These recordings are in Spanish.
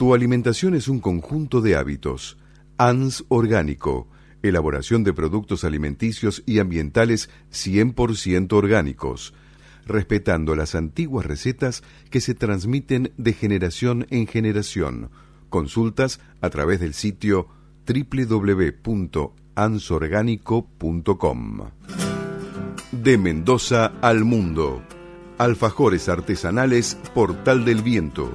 Tu alimentación es un conjunto de hábitos. ANS Orgánico. Elaboración de productos alimenticios y ambientales 100% orgánicos, respetando las antiguas recetas que se transmiten de generación en generación. Consultas a través del sitio www.ansorgánico.com. De Mendoza al mundo. Alfajores artesanales Portal del Viento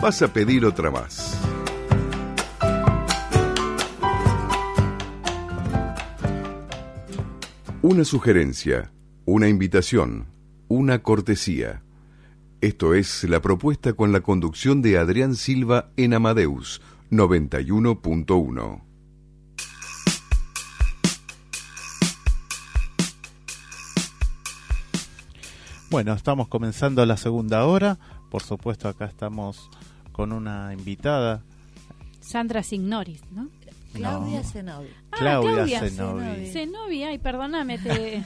vas a pedir otra más. Una sugerencia, una invitación, una cortesía. Esto es la propuesta con la conducción de Adrián Silva en Amadeus 91.1. Bueno, estamos comenzando la segunda hora. Por supuesto, acá estamos con una invitada. Sandra Signoris, ¿no? Claudia Zenobi. Ah, Claudia Zenobi. Zenobi. Ay, perdóname, te,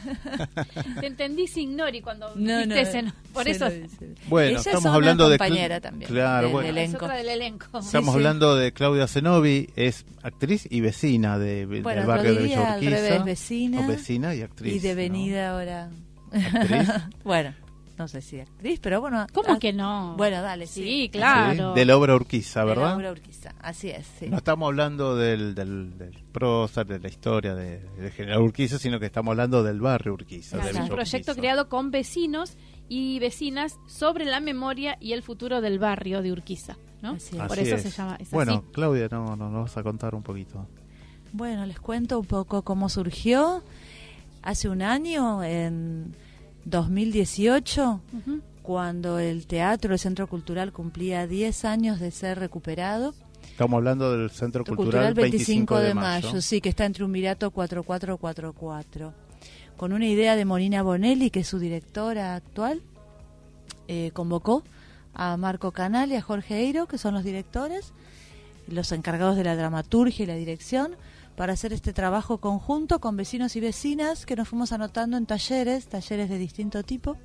te entendí Signori cuando No, dijiste no, Zeno- Por eso Zenobi. Bueno, Ella estamos es una hablando de. compañera también. Claro, del bueno. es elenco. otra del elenco. Estamos sí. hablando de Claudia Zenobi, es actriz y vecina de, Bueno, del barrio de Villa Urquiza. revés, vecina O vecina y actriz. y ¿no? devenida ahora. Actriz. bueno, no sé si actriz, pero bueno. ¿Cómo ah, que no? Bueno, dale, sí. Sí, Sí, claro. de la obra Urquiza, De la ¿verdad? obra Urquiza, Así es, sí. No estamos hablando del, del, del prosa, de la historia de, de General Urquiza, sino que estamos hablando del barrio Urquiza. Es un proyecto Urquiza. creado con vecinos y vecinas sobre la memoria y el futuro del barrio de Urquiza, ¿no? Así es. Por Así eso es. se llama. Es Bueno, así. Claudia, no, no, nos vas a contar un poquito. Bueno, les cuento un poco cómo surgió. Hace un año, en 2018, Ujú. cuando el teatro, el Centro Cultural, cumplía 10 años de ser recuperado. Estamos hablando del Centro Cultural, 25 de mayo, sí, que está en Triunvirato 4444. Con una idea de Morina Bonelli, que es su directora actual, eh, convocó a Marco Canal y a Jorge Eiro, que son los directores, los encargados de la dramaturgia y la dirección, para hacer este trabajo conjunto con vecinos y vecinas que nos fuimos anotando en talleres, talleres de distinto tipo.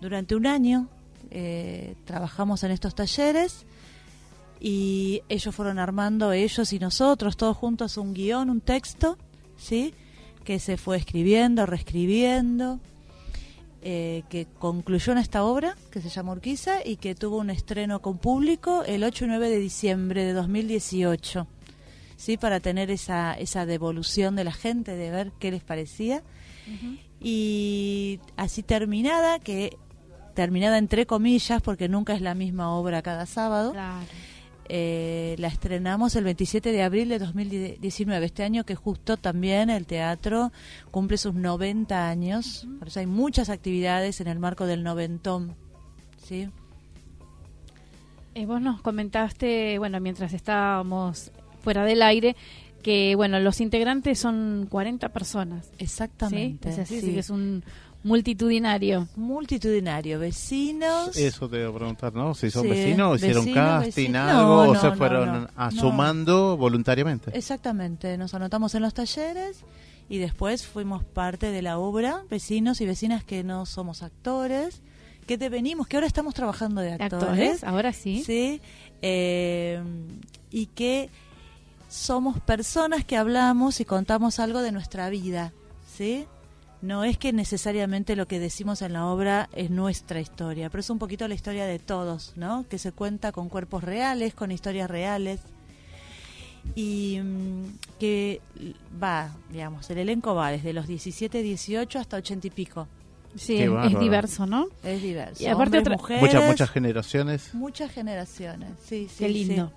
Durante un año eh, trabajamos en estos talleres y ellos fueron armando, ellos y nosotros, todos juntos, un guion, un texto, ¿sí? Que se fue escribiendo, reescribiendo, eh, que concluyó en esta obra, que se llama Urquiza, y que tuvo un estreno con público el 8 y 9 de diciembre de 2018, ¿sí? Para tener esa, esa devolución de la gente, de ver qué les parecía. Y así terminada, que terminada entre comillas, porque nunca es la misma obra cada sábado. Claro. Eh, la estrenamos el 27 de abril de 2019, este año que justo también el teatro cumple sus 90 años, por eso hay muchas actividades en el marco del noventón. ¿sí? Eh, vos nos comentaste, bueno, mientras estábamos fuera del aire, que, bueno, los integrantes son 40 personas. ¿sí? Exactamente. Es así, sí. sí que es un multitudinario. Multitudinario, vecinos. Eso te iba a preguntar, ¿no? Si son Sí, vecinos, hicieron vecino, casting, vecino. algo, No, o se no, fueron no, no. asumando voluntariamente. Exactamente, nos anotamos en los talleres y después fuimos parte de la obra, vecinos y vecinas que no somos actores, que devenimos, que ahora estamos trabajando de actores. Actores, ahora sí. Sí, eh, y que somos personas que hablamos y contamos algo de nuestra vida, ¿sí? no es que necesariamente lo que decimos en la obra es nuestra historia, pero es un poquito la historia de todos, ¿no? Que se cuenta con cuerpos reales, con historias reales y mm, que va, digamos, el elenco va desde los 17, 18 hasta 80 y pico. Sí, es diverso, ¿no? Es diverso. Y aparte muchas muchas generaciones. Muchas generaciones, sí, sí. Qué lindo.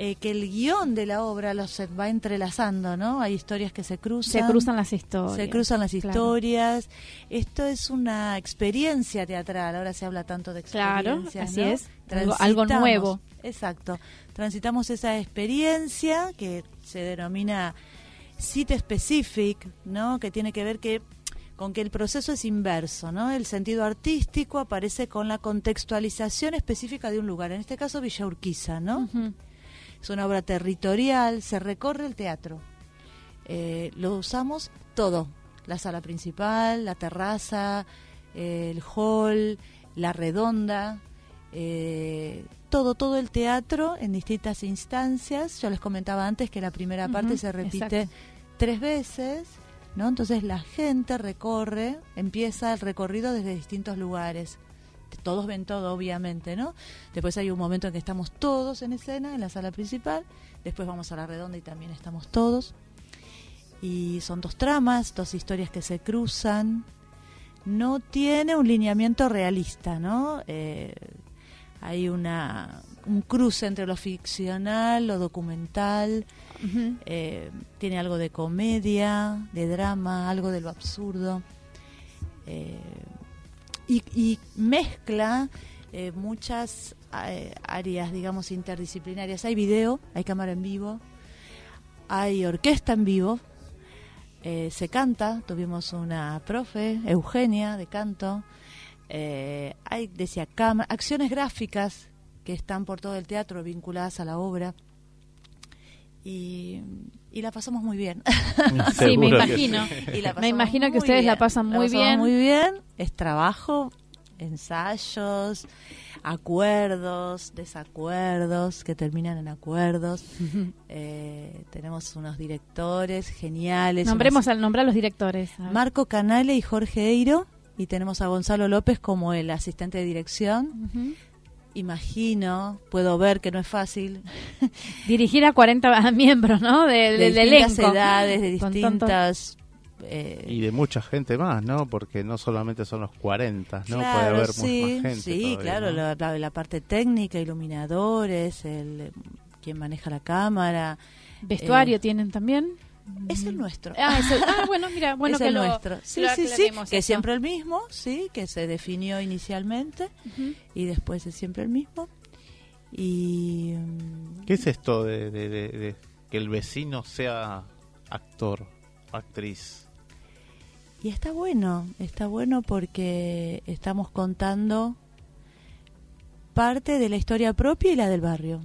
Eh, que el guion de la obra los va entrelazando, ¿no? Hay historias que se cruzan. Se cruzan las historias. Se cruzan las historias. Esto es una experiencia teatral. Ahora se habla tanto de experiencia. Claro, así es. Algo, nuevo. Exacto. Transitamos esa experiencia que se denomina site specific, ¿no? Que tiene que ver que con que el proceso es inverso, ¿no? El sentido artístico aparece con la contextualización específica de un lugar, en este caso Villa Urquiza, ¿no? Es una obra territorial, se recorre el teatro. Eh, lo usamos todo, la sala principal, la terraza, el hall, la redonda, eh, todo, todo el teatro en distintas instancias. Yo les comentaba antes que la primera parte se repite tres veces, ¿no? Entonces la gente recorre, empieza el recorrido desde distintos lugares todos ven todo, obviamente, ¿no? Después hay un momento en que estamos todos en escena, en la sala principal, después vamos a la redonda y también estamos todos. Y son dos tramas, dos historias que se cruzan. No tiene un lineamiento realista, ¿no? Eh, hay una, un cruce entre lo ficcional, lo documental, eh, tiene algo de comedia, de drama, algo de lo absurdo. Eh, y, mezcla eh, muchas eh, áreas, digamos, interdisciplinarias. Hay video, hay cámara en vivo, hay orquesta en vivo, eh, se canta, tuvimos una profe, Eugenia, de canto, hay, decía, cámara, acciones gráficas que están por todo el teatro vinculadas a la obra. Y, la pasamos muy bien. sí, me imagino. me imagino que ustedes la pasan muy bien. Muy bien, es trabajo, ensayos, acuerdos, desacuerdos que terminan en acuerdos. Eh, tenemos unos directores geniales. Nombremos al nombrar a los directores. Marco Canale y Jorge Eiro. Y tenemos a Gonzalo López como el asistente de dirección imagino, puedo ver que no es fácil. Dirigir a 40 miembros, ¿no? De, de, de distintas edades, de distintas... Eh, y de mucha gente más, ¿no? Porque no solamente son los 40, ¿no? Puede haber sí, más gente. Sí, claro, la, la, parte técnica, iluminadores, el, quien maneja la cámara. ¿Vestuario eh, tienen también? Es el nuestro. Ah, ah bueno, mira, bueno es que el nuestro. Sí, sí, sí, que es siempre el mismo, sí, que se definió inicialmente y después es siempre el mismo. Y mm, ¿Qué es esto de, que el vecino sea actor, actriz? Y está bueno, está bueno porque estamos contando parte de la historia propia y la del barrio.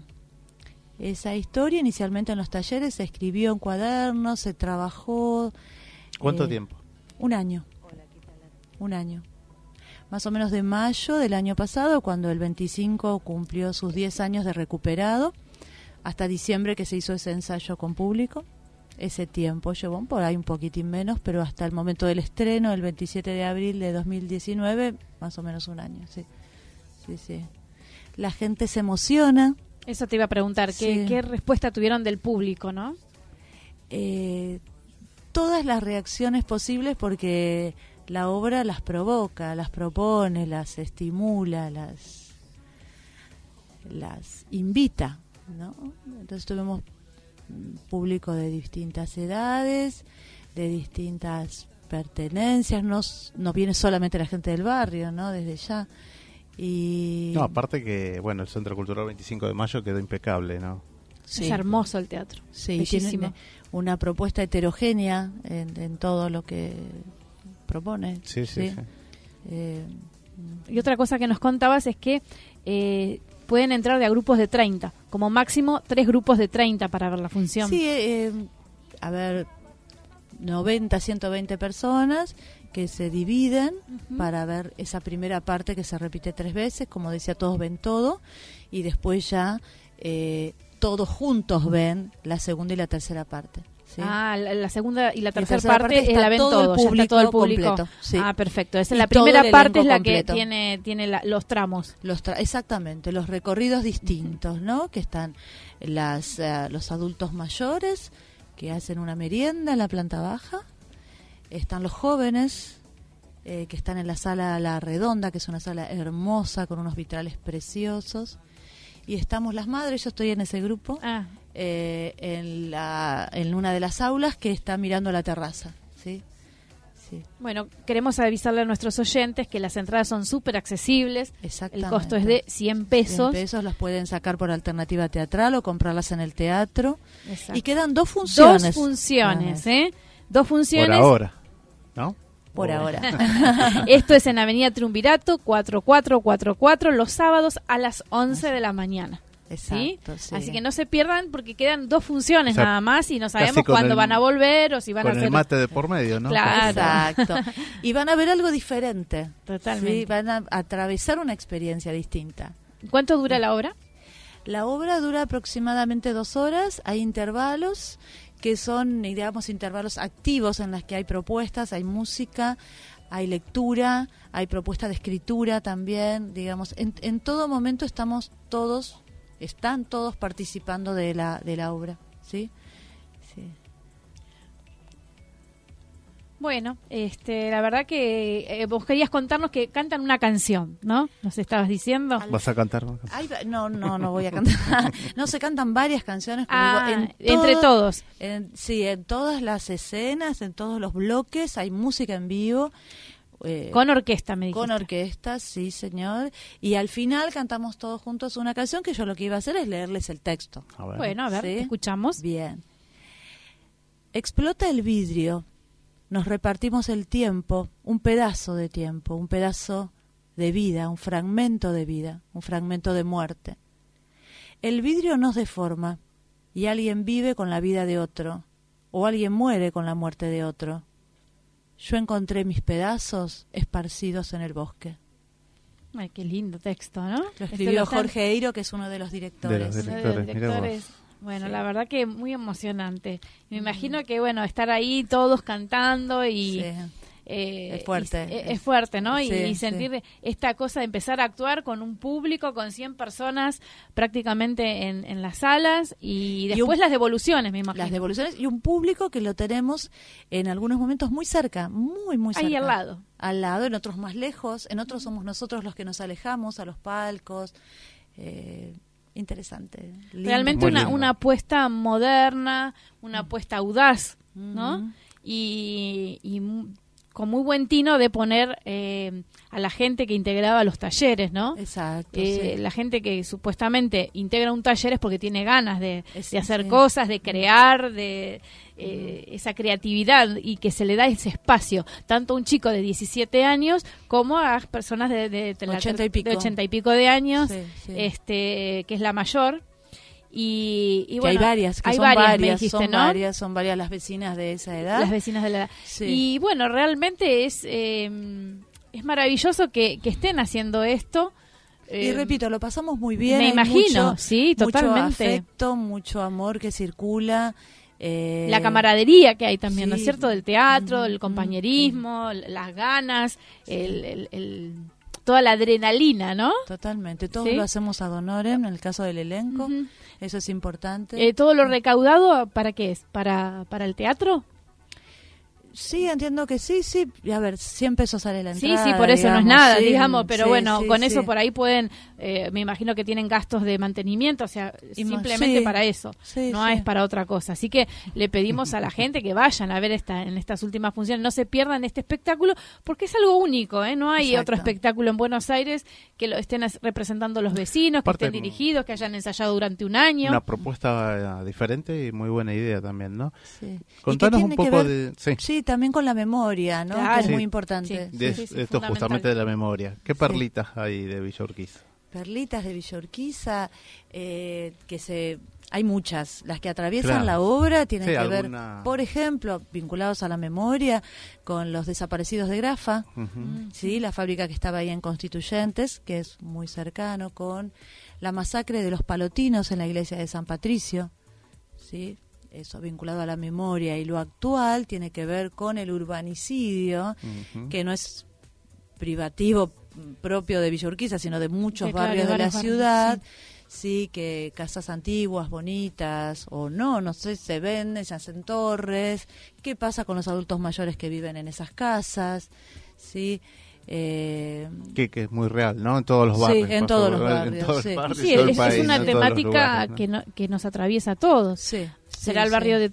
Esa historia inicialmente en los talleres se escribió en cuadernos, se trabajó. ¿Cuánto eh, tiempo? Un año. Un año. Más o menos de mayo del año pasado, cuando el 25 cumplió sus 10 años de recuperado, hasta diciembre que se hizo ese ensayo con público. Ese tiempo llevó por ahí un poquitín menos, pero hasta el momento del estreno, el 27 de abril de 2019, más o menos un año, sí. Sí, sí. La gente se emociona, eso te iba a preguntar, ¿qué, respuesta tuvieron del público, no? Eh, todas las reacciones posibles porque la obra las provoca, las propone, las estimula, las, las invita, ¿no? Entonces tuvimos público de distintas edades, de distintas pertenencias, no, no viene solamente la gente del barrio, ¿no? Desde ya. Y... No, aparte que, bueno, el Centro Cultural 25 de Mayo quedó impecable, ¿no? Es hermoso el teatro. Sí, tiene una propuesta heterogénea en, todo lo que propone. Sí, sí, sí. Eh, y otra cosa que nos contabas es que eh, pueden entrar de a grupos de 30, como máximo tres grupos de 30 para ver la función. Sí, eh, a ver, 90, 120 personas que se dividen para ver esa primera parte que se repite tres veces, como decía, todos ven todo, y después ya eh, todos juntos ven la segunda y la tercera parte. Ah, la, segunda y la tercera parte, es la ven todo, el todo el público. Ah, perfecto. Esa, la primera parte es la que tiene tiene los tramos. Los exactamente, los recorridos distintos, ¿no? Que están las eh, los adultos mayores que hacen una merienda en la planta baja, están los jóvenes eh, que están en la sala La Redonda, que es una sala hermosa con unos vitrales preciosos, y estamos las madres, yo estoy en ese grupo. Ah eh, en, la, en una de las aulas que está mirando la terraza. ¿sí? Bueno, queremos avisarle a nuestros oyentes que las entradas son súper accesibles. El costo es de 100 pesos. 100 pesos las pueden sacar por alternativa teatral o comprarlas en el teatro. Y quedan dos funciones. Dos funciones, ¿eh? Dos funciones. Por ahora, ¿no? Por ahora. Esto es en Avenida Triunvirato, 4444, los sábados a las 11 de la mañana. Exacto, ¿sí? Así que no se pierdan porque quedan dos funciones nada más y no sabemos cuándo van a volver o si van a hacer... el mate de por medio, ¿no? Claro. Exacto. y van a ver algo diferente. Totalmente. Van a atravesar una experiencia distinta. ¿Cuánto dura la obra? La obra dura aproximadamente dos horas. Hay intervalos que son, digamos, intervalos activos en los que hay propuestas, hay música, hay lectura, hay propuesta de escritura también, digamos, en, en todo momento estamos todos están todos participando de la, de la obra, ¿sí? sí. Bueno, este, la verdad que eh, vos querías contarnos que cantan una canción, ¿no? Nos estabas diciendo. ¿Vas a cantar? no, no, no voy a cantar. no, se cantan varias canciones. Ah, entre todos. sí, en todas las escenas, en todos los bloques hay música en vivo. Eh, con orquesta, me dijiste. Con orquesta, sí, señor. Y al final cantamos todos juntos una canción que yo lo que iba a hacer es leerles el texto. Bueno, a ver, escuchamos. Bien. Explota el vidrio. Nos repartimos el tiempo, un pedazo de tiempo, un pedazo de vida, un fragmento de vida, un fragmento de muerte. El vidrio nos deforma y alguien vive con la vida de otro, o alguien muere con la muerte de otro yo encontré mis pedazos esparcidos en el bosque. Ay, qué lindo texto, ¿no? Lo escribió Jorge Eiro, que es uno de los directores. De los directores. Bueno, la verdad que muy emocionante. Me imagino que, bueno, estar ahí todos cantando y... Eh, es fuerte. es, fuerte, ¿no? y, sentir esta cosa de empezar a actuar con un público, con 100 personas prácticamente en, las salas y después las devoluciones, me imagino. Las devoluciones y un público que lo tenemos en algunos momentos muy cerca, muy, muy cerca. Ahí al lado. Al lado, en otros más lejos, en otros somos nosotros los que nos alejamos a los palcos. Eh, interesante. Realmente una, una apuesta moderna, una apuesta audaz, ¿no? y, y, con muy buen tino de poner eh, a la gente que integraba los talleres, ¿no? Exacto. Eh, la gente que supuestamente integra un taller es porque tiene ganas de, hacer cosas, de crear, de eh, esa creatividad y que se le da ese espacio, tanto a un chico de 17 años como a personas de, de, 80, y pico. de 80 y pico de años, este que es la mayor y, bueno, hay varias, que son varias, son varias, son varias las vecinas de esa edad. Las vecinas de la edad. Y bueno, realmente es, em, es maravilloso que, estén haciendo esto. Y em, repito, lo pasamos muy bien. Me imagino, sí, totalmente. Mucho afecto, mucho amor que circula. Eh, la camaradería que hay también, ¿no es cierto? Del teatro, el compañerismo, las ganas, el, toda la adrenalina, ¿no? Totalmente. Todo lo hacemos a honorem en el caso del elenco. Eso es importante. Eh, ¿Todo lo recaudado para qué es? ¿Para, para el teatro? Sí, entiendo que sí, sí. A ver, 100 pesos sale la entrada. Sí, sí, por eso no es nada, digamos, pero bueno, con eso por ahí pueden, eh, me imagino que tienen gastos de mantenimiento, o sea, simplemente para eso, no es para otra cosa. Así que le pedimos a la gente que vayan a ver esta en estas últimas funciones, no se pierdan este espectáculo, porque es algo único, ¿eh? No hay otro espectáculo en Buenos Aires que lo estén representando los vecinos, que estén dirigidos, que hayan ensayado durante un año. Una propuesta eh, diferente y muy buena idea también, ¿no? Contanos un poco de... Sí, también con la memoria, ¿no? Que es muy importante. esto justamente de la memoria. ¿Qué perlitas hay de Villorquiza? Perlitas de Villorquiza, eh, que se hay muchas. Las que atraviesan la obra tienen que ver, por ejemplo, vinculados a la memoria, con los desaparecidos de Grafa, sí, la fábrica que estaba ahí en Constituyentes, que es muy cercano, con la masacre de los palotinos en la iglesia de San Patricio, sí, eso vinculado a la memoria y lo actual tiene que ver con el urbanicidio, que no es privativo propio de Villa Urquiza, sino de muchos barrios de la ciudad. Sí. que casas antiguas, bonitas o no, no sé, se venden, se hacen torres. ¿Qué pasa con los adultos mayores que viven en esas casas? Sí, eh, que, es muy real, ¿no? En todos los barrios. Sí, en todos los barrios. sí, es, una temática que, que nos atraviesa a todos. Sí. Será el barrio de,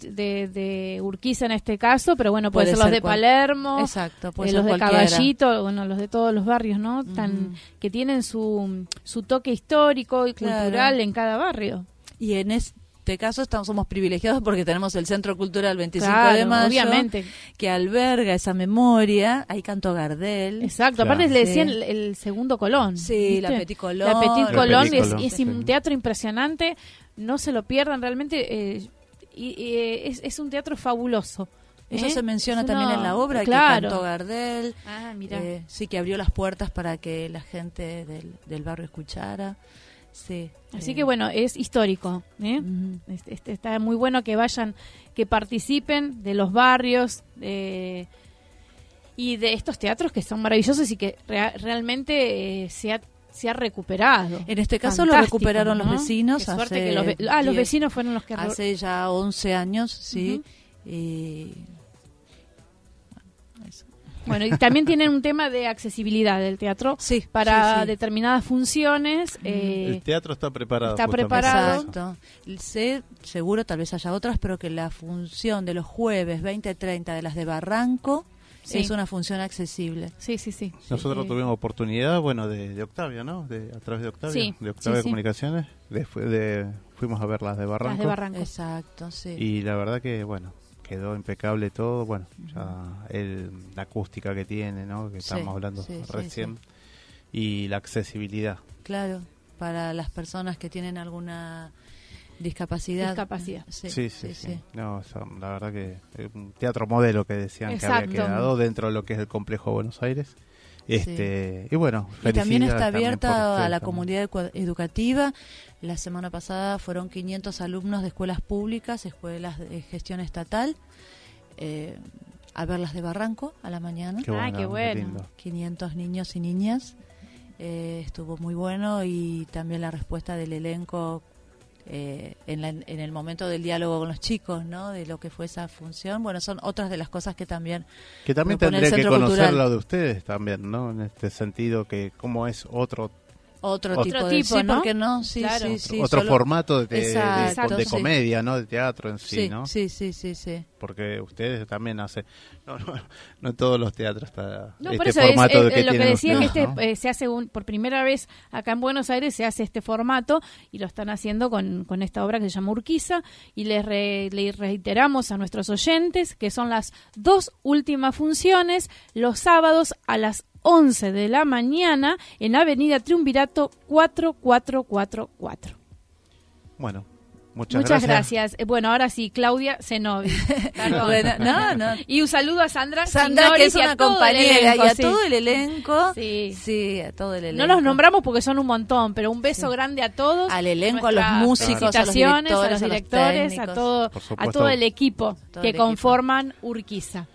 de, Urquiza en este caso, pero bueno, puede, ser los de Palermo, Exacto, puede eh, los de Caballito, bueno, los de todos los barrios, ¿no? Tan, Que tienen su, su toque histórico y cultural en cada barrio. Y en, es, este caso estamos, somos privilegiados porque tenemos el Centro Cultural 25 de Mayo, obviamente. que alberga esa memoria. Ahí cantó Gardel. Exacto, aparte le decían el, segundo Colón. Sí, la Petit Colón. La Petit Colón, es, un teatro impresionante, no se lo pierdan realmente. Eh, y, eh, es, un teatro fabuloso. Eso ¿eh? se menciona también en la obra que cantó Gardel. Ah, mira. sí, que abrió las puertas para que la gente del, del barrio escuchara. Sí. Así que bueno, es histórico. ¿eh? Este, este, está muy bueno que vayan, que participen de los barrios y de estos teatros que son maravillosos y que realmente eh, se ha se ha recuperado. En este caso lo recuperaron los vecinos. Hace los, ah, los vecinos fueron los que... Hace ya 11 años, sí. y bueno, y también tienen un tema de accesibilidad del teatro sí, para determinadas funciones. Eh, el teatro está preparado. Está preparado. Exacto. Sé, seguro, tal vez haya otras, pero que la función de los jueves 20-30 de las de Barranco es una función accesible. Sí, sí, sí. Nosotros tuvimos oportunidad, bueno, de, Octavio, ¿no? De, a través de Octavio, de Octavio Comunicaciones, de, fuimos a ver las de Barranco. Las de Barranco. Exacto, sí. Y la verdad que, bueno, quedó impecable todo. Bueno, ya el, la acústica que tiene, ¿no? Que estamos hablando recién. y la accesibilidad. Claro, para las personas que tienen alguna discapacidad. Discapacidad. Sí, sí, sí. No, la verdad que un teatro modelo que decían que había quedado dentro de lo que es el complejo Buenos Aires. Este, Y bueno, y también está abierta a la comunidad educativa. La semana pasada fueron 500 alumnos de escuelas públicas, escuelas de gestión estatal, eh, a ver las de Barranco a la mañana. Qué ah, qué bueno. 500 niños y niñas. Eh, estuvo muy bueno y también la respuesta del elenco eh, en, en, el momento del diálogo con los chicos, ¿no? De lo que fue esa función. Bueno, son otras de las cosas que también... Que también tendría que conocer lo de ustedes también, ¿no? En este sentido, que cómo es otro otro, tipo de sí, ¿no? porque no, sí, sí, sí, otro formato de, de, comedia, ¿no? De teatro en sí, ¿no? Sí, sí, sí, sí. Porque ustedes también hacen, no, no, no en todos los teatros está no, este formato de que lo que decía que este eh, se hace un, por primera vez acá en Buenos Aires se hace este formato y lo están haciendo con, con esta obra que se llama Urquiza y les, les reiteramos a nuestros oyentes que son las dos últimas funciones los sábados a las 11 de la mañana en Avenida Triunvirato 4444. Bueno, Muchas, Muchas gracias. Eh, bueno, ahora sí, Claudia Zenobi. no, no. Y un saludo a Sandra. Sandra, que es una compañera, y a todo el elenco. Sí. sí, a todo el elenco. No los nombramos porque son un montón, pero un beso grande a todos. Al elenco, a los músicos, a los directores, a, los directores, a, todo, a todo el equipo que conforman Urquiza.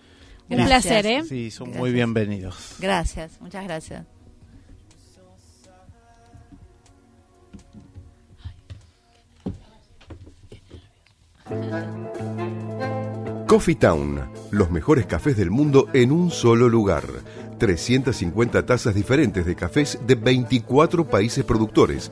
Un placer, ¿eh? Sí, son muy bienvenidos. Gracias, muchas gracias. Coffee Town, los mejores cafés del mundo en un solo lugar. 350 tazas diferentes de cafés de 24 países productores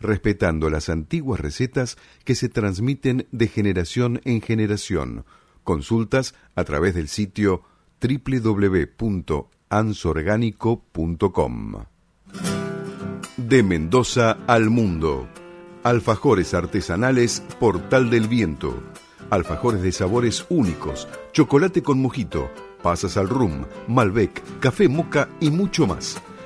respetando las antiguas recetas que se transmiten de generación en generación. Consultas a través del sitio www.ansorgánico.com. De Mendoza al mundo. Alfajores artesanales Portal del Viento. alfajores de sabores únicos, chocolate con mojito, pasas al rum, Malbec, café moca y mucho más.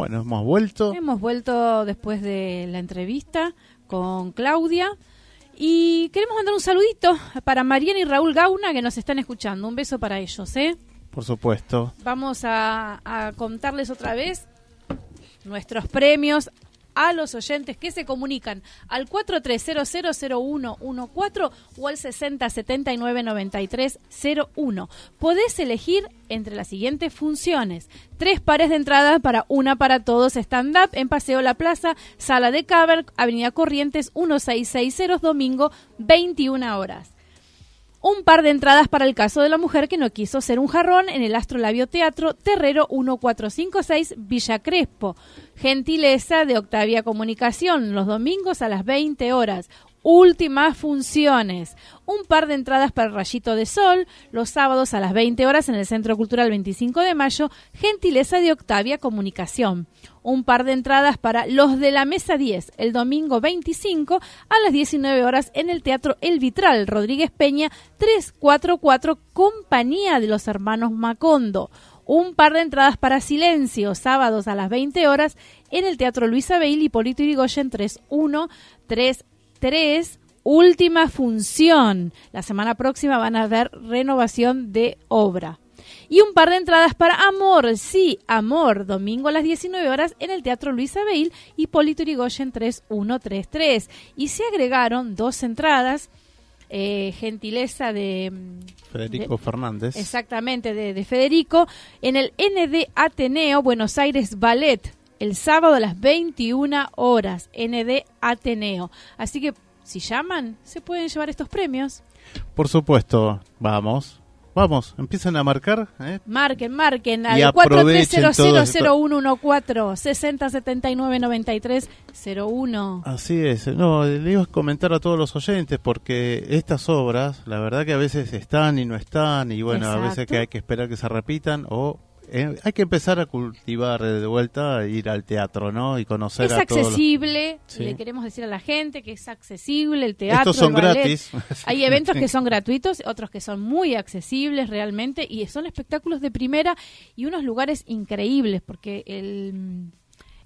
Bueno, hemos vuelto. Hemos vuelto después de la entrevista con Claudia. Y queremos mandar un saludito para Mariana y Raúl Gauna que nos están escuchando. Un beso para ellos, ¿eh? Por supuesto. Vamos a, a contarles otra vez nuestros premios a los oyentes que se comunican al 43000114 o al 60799301. Podés elegir entre las siguientes funciones. Tres pares de entradas para una para todos stand-up en Paseo La Plaza, Sala de Caber, Avenida Corrientes 1660, domingo 21 horas un par de entradas para el caso de la mujer que no quiso ser un jarrón en el Astrolabio Teatro Terrero 1456 Villa Crespo. Gentileza de Octavia Comunicación, los domingos a las 20 horas últimas funciones. Un par de entradas para el Rayito de Sol, los sábados a las 20 horas en el Centro Cultural 25 de Mayo, gentileza de Octavia Comunicación. Un par de entradas para Los de la Mesa 10, el domingo 25 a las 19 horas en el Teatro El Vitral, Rodríguez Peña 344, Compañía de los Hermanos Macondo un par de entradas para Silencio, sábados a las 20 horas, en el Teatro Luisa Bailey, Polito Irigoyen 313 3, última función. La semana próxima van a ver renovación de obra. Y un par de entradas para Amor, sí, Amor, domingo a las 19 horas en el Teatro Luis Abeil y Polito Urigoyen 3133. Y se agregaron dos entradas, eh, gentileza de... Mm, Federico Fernández. Exactamente, de, de Federico, en el ND Ateneo Buenos Aires Ballet el sábado a las 21 horas, ND Ateneo. Así que si llaman, se pueden llevar estos premios. Por supuesto, vamos. Vamos, empiezan a marcar. ¿eh? Marquen, marquen al 43000114 60799301. Así es. No, le iba a comentar a todos los oyentes porque estas obras, la verdad que a veces están y no están y bueno, a veces que hay que esperar que se repitan o eh, hay que empezar a cultivar de vuelta, ir al teatro, ¿no? Y conocer es accesible, le queremos decir a la gente que es accesible el teatro. Estos son gratis. Hay eventos que son gratuitos, otros que son muy accesibles realmente y son espectáculos de primera y unos lugares increíbles porque el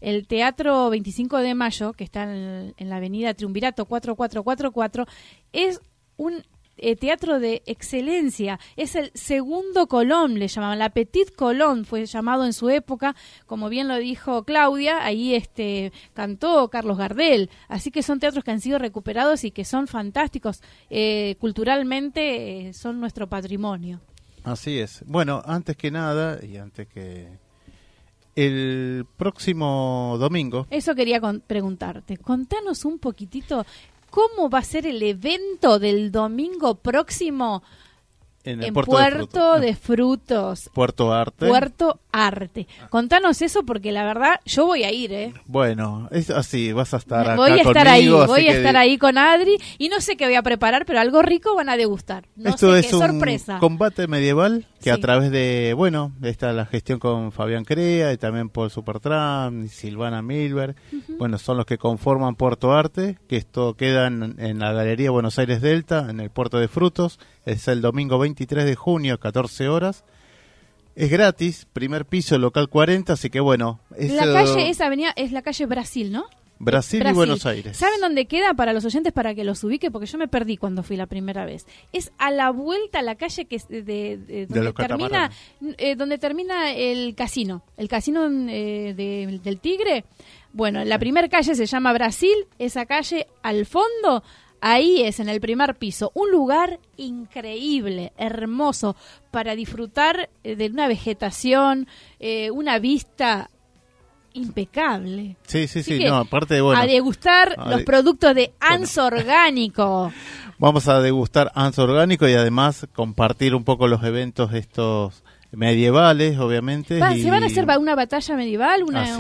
el Teatro 25 de Mayo, que está en, en la avenida Triunvirato 4444, es un eh, teatro de excelencia. Es el segundo Colón, le llamaban. La Petit Colón fue llamado en su época, como bien lo dijo Claudia, ahí este cantó Carlos Gardel. Así que son teatros que han sido recuperados y que son fantásticos. Eh, culturalmente eh, son nuestro patrimonio. Así es. Bueno, antes que nada, y antes que el próximo domingo. Eso quería preguntarte. Contanos un poquitito cómo va a ser el evento del domingo próximo en, Puerto, de, Frutos. Puerto Arte. Puerto Arte. Contanos eso porque la verdad yo voy a ir, ¿eh? Bueno, es así, vas a estar acá Voy a estar ahí, voy a estar ahí con Adri y no sé qué voy a preparar, pero algo rico van a degustar. No Esto es un sorpresa. combate medieval que a través de, bueno, está la gestión con Fabián Crea y también por Supertram y Silvana Milberg, bueno, son los que conforman Puerto Arte, que esto queda en, en la Galería Buenos Aires Delta, en el Puerto de Frutos, es el domingo 23 de junio, 14 horas. Es gratis, primer piso, local 40, así que bueno. Es, la calle, esa avenida, es la calle Brasil, ¿no? Brasil, y Buenos Aires. ¿Saben dónde queda para los oyentes para que los ubique? Porque yo me perdí cuando fui la primera vez. Es a la vuelta a la calle que de, donde termina eh, donde termina el casino, el casino eh, del Tigre. Bueno, la primera calle se llama Brasil, esa calle al fondo Ahí es, en el primer piso, un lugar increíble, hermoso, para disfrutar eh, de una vegetación, eh, una vista impecable. Sí, sí, sí, no, aparte de bueno. A degustar los productos de Anso Orgánico. Vamos a degustar Anso Orgánico y además compartir un poco los eventos estos medievales, obviamente. ¿Se van a hacer una batalla medieval? Una,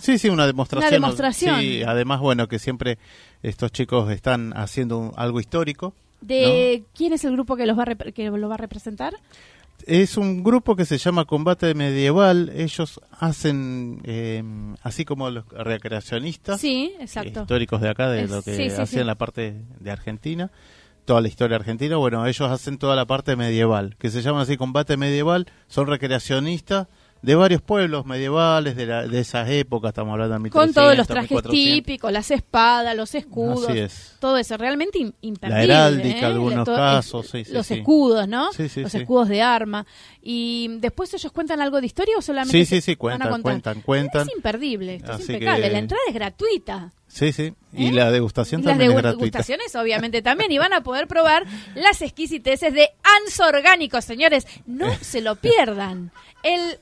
Sí, sí, una demostración. Una demostración. Sí, además, bueno, que siempre estos chicos están haciendo algo histórico. ¿De quién es el grupo que, los va que lo va a representar? Es un grupo que se llama Combate Medieval. Ellos hacen, eh, así como los recreacionistas sí, exacto. históricos de acá, de lo que hacían la parte de Argentina, toda la historia argentina. Bueno, ellos hacen toda la parte medieval, que se llama así Combate Medieval. Son recreacionistas de varios pueblos medievales de, la, de esas épocas, estamos hablando de Con todos los trajes típicos, las espadas, los escudos, todo eso, realmente imperdible. La heráldica, ¿eh? algunos casos, sí, Los escudos, ¿no? los escudos de arma. ¿Y después ellos cuentan algo de historia o solamente Sí, sí, sí, cuentan, cuentan, cuentan. Es imperdible, esto es impecable. La entrada es gratuita. Sí, sí. Y ¿Eh? la degustación también es gratuita. Las degustaciones obviamente también. Y van a poder probar las exquisiteces de Anso Orgánico, señores. No se lo pierdan. El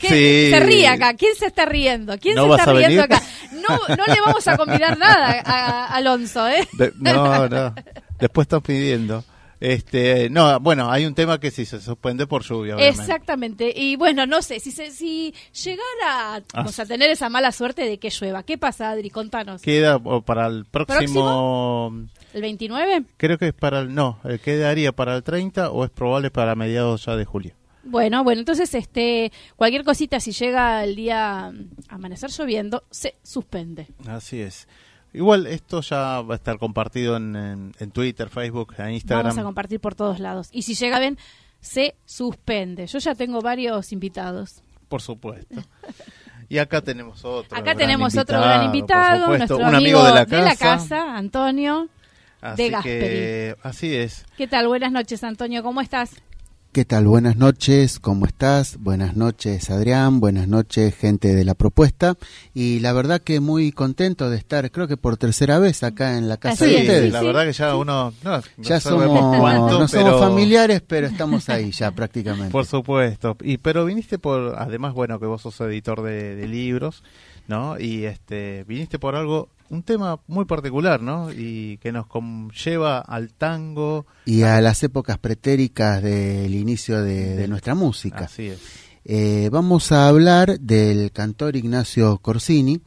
se ríe acá. ¿Quién se está riendo? ¿Quién se está riendo acá? No, no le vamos a convidar nada a, Alonso, ¿eh? no, no. Después están pidiendo. Este, no, bueno, hay un tema que sí se suspende por lluvia. Exactamente. Y bueno, no sé, si si llegara ah. a tener esa mala suerte de que llueva, ¿qué pasa, Adri? Contanos. Queda para el próximo... ¿El 29? Creo que es para el... No, quedaría para el 30 o es probable para mediados ya de julio. Bueno, bueno, entonces este cualquier cosita si llega el día a amanecer lloviendo se suspende. Así es. Igual esto ya va a estar compartido en, Twitter, Facebook, en Instagram. Vamos a compartir por todos lados. Y si llega bien, se suspende. Yo ya tengo varios invitados. Por supuesto. Y acá tenemos otro. Acá tenemos otro gran invitado, nuestro un amigo, de, la casa. Antonio de Gasperi. así es. ¿Qué tal? Buenas noches, Antonio. ¿Cómo estás? ¿Qué tal? Buenas noches, ¿cómo estás? Buenas noches, Adrián, buenas noches, gente de la propuesta. Y la verdad que muy contento de estar, creo que por tercera vez acá en la casa de ustedes. la verdad que ya uno. ya somos, no somos familiares, pero estamos ahí ya prácticamente. Por supuesto. Y pero viniste por, además, bueno, que vos sos editor de, de libros, ¿no? Y este viniste por algo un tema muy particular, ¿no? Y que nos conlleva al tango. Y a, las épocas pretéricas del inicio de, nuestra música. Así es. Eh, vamos a hablar del cantor Ignacio Corsini,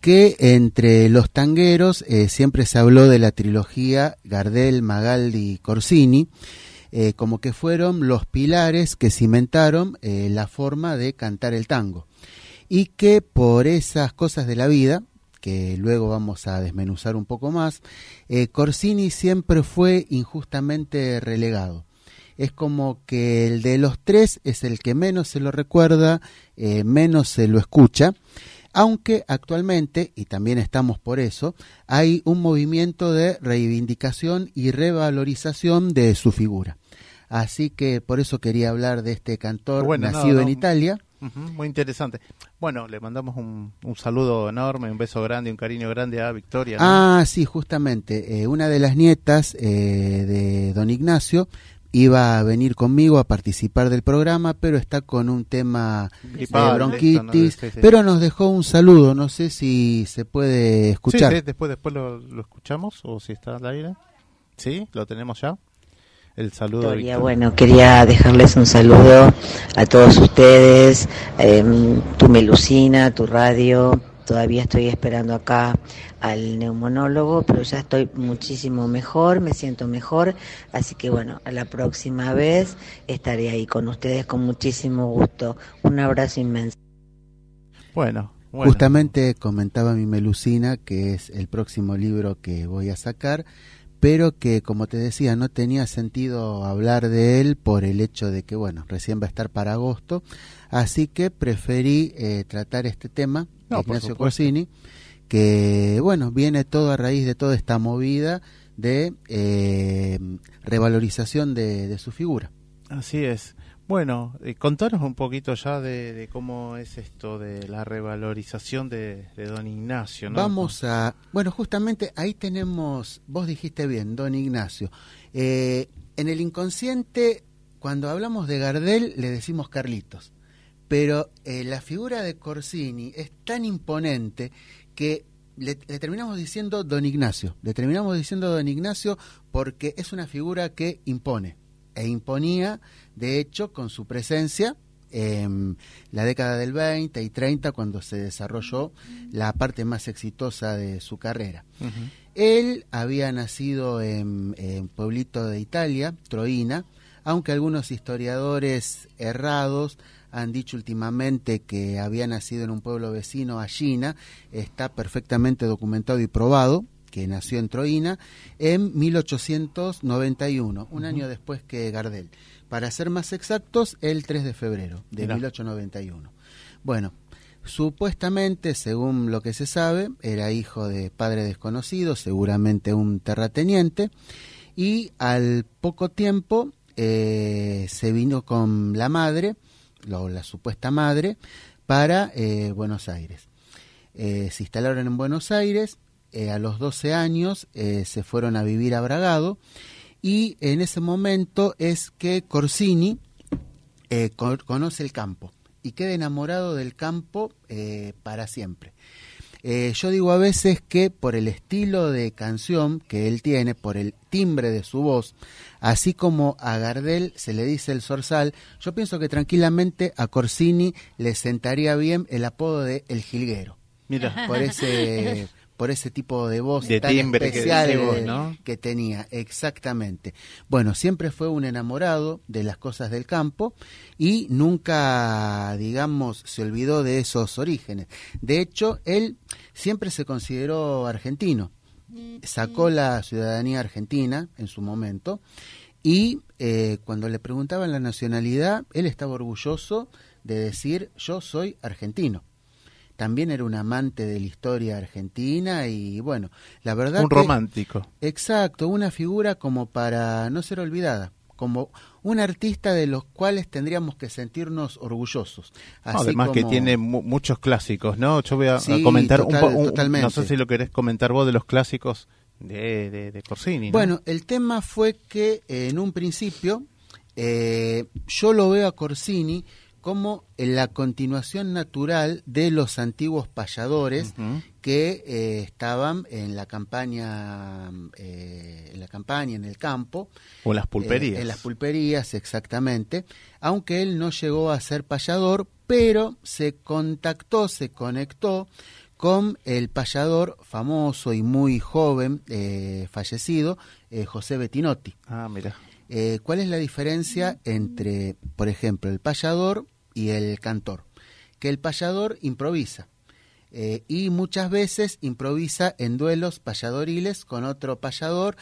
que entre los tangueros eh, siempre se habló de la trilogía Gardel, Magaldi, Corsini, eh, como que fueron los pilares que cimentaron la forma de cantar el tango. Y que por esas cosas de la vida, que luego vamos a desmenuzar un poco más, eh, Corsini siempre fue injustamente relegado. Es como que el de los tres es el que menos se lo recuerda, eh, menos se lo escucha, aunque actualmente, y también estamos por eso, hay un movimiento de reivindicación y revalorización de su figura. Así que por eso quería hablar de este cantor nacido en Italia muy interesante. Bueno, le mandamos un, saludo enorme, un beso grande, un cariño grande a Victoria. Ah, sí, justamente. Eh, una de las nietas eh, de don Ignacio iba a venir conmigo a participar del programa, pero está con un tema de bronquitis, pero nos dejó un saludo, no sé si se puede escuchar. Sí, después, después lo, lo, escuchamos o si está al aire. Sí, lo tenemos ya el saludo. Victoria, bueno, quería dejarles un saludo a todos ustedes, em, tu Melusina, tu radio. Todavía estoy esperando acá al neumonólogo, pero ya estoy muchísimo mejor, me siento mejor. Así que bueno, a la próxima vez estaré ahí con ustedes con muchísimo gusto. Un abrazo inmenso. Bueno, Justamente comentaba mi Melusina que es el próximo libro que voy a sacar pero que como te decía no tenía sentido hablar de él por el hecho de que bueno recién va a estar para agosto. Así que preferí eh, tratar este tema no, Ignacio Corsini que bueno viene todo a raíz de toda esta movida de eh, revalorización de, su figura. Así es Bueno, eh, contanos un poquito ya de, cómo es esto de la revalorización de, don Ignacio. ¿no? Vamos a, bueno, justamente ahí tenemos, vos dijiste bien, don Ignacio. Eh, en el inconsciente, cuando hablamos de Gardel, le decimos Carlitos, pero eh, la figura de Corsini es tan imponente que le, le, terminamos diciendo don Ignacio, le terminamos diciendo don Ignacio porque es una figura que impone e imponía, de hecho, con su presencia en la década del 20 y 30, cuando se desarrolló la parte más exitosa de su carrera. Él había nacido en, en pueblito de Italia, Troina, aunque algunos historiadores errados han dicho últimamente que había nacido en un pueblo vecino a China, está perfectamente documentado y probado que nació en Troina, en 1891, un año después que Gardel. Para ser más exactos, el 3 de febrero de 1891. Bueno, supuestamente, según lo que se sabe, era hijo de padre desconocido, seguramente un terrateniente, y al poco tiempo eh, se vino con la madre, la supuesta madre, para eh, Buenos Aires. Eh, se instalaron en Buenos Aires, a los 12 años se fueron a vivir a Bragado y en ese momento es que Corsini eh, conoce el campo y queda enamorado del campo para siempre. yo digo a veces que por el estilo de canción que él tiene, por el timbre de su voz, así como a Gardel se le dice el zorzal, yo pienso que tranquilamente a Corsini le sentaría bien el apodo de El Jilguero. Mira, por ese por ese tipo de voz tan especial que, tenía, exactamente. Bueno, siempre fue un enamorado de las cosas del campo y nunca, digamos, se olvidó de esos orígenes. De hecho, él siempre se consideró argentino. Sacó la ciudadanía argentina en su momento y eh, cuando le preguntaban la nacionalidad, él estaba orgulloso de decir yo soy argentino también era un amante de la historia argentina y bueno, la verdad... Un romántico. Exacto, una figura como para no ser olvidada, como un artista de los cuales tendríamos que sentirnos orgullosos. Además que tiene muchos clásicos, ¿no? Yo voy a, comentar un, no sé si lo querés comentar vos de los clásicos de, de, Corsini. Bueno, el tema fue que en un principio eh, yo lo veo a Corsini como la continuación natural de los antiguos payadores que eh, estaban en la campaña, eh, en la campaña, en el campo. O las pulperías. Eh, en las pulperías, exactamente. Aunque él no llegó a ser payador, pero se contactó, se conectó con el payador famoso y muy joven, fallecido, José Bettinotti. Ah, mira. ¿Cuál es la diferencia entre, por ejemplo, el payador y el cantor, que el payador improvisa. Eh, y muchas veces improvisa en duelos payadoriles con otro payador.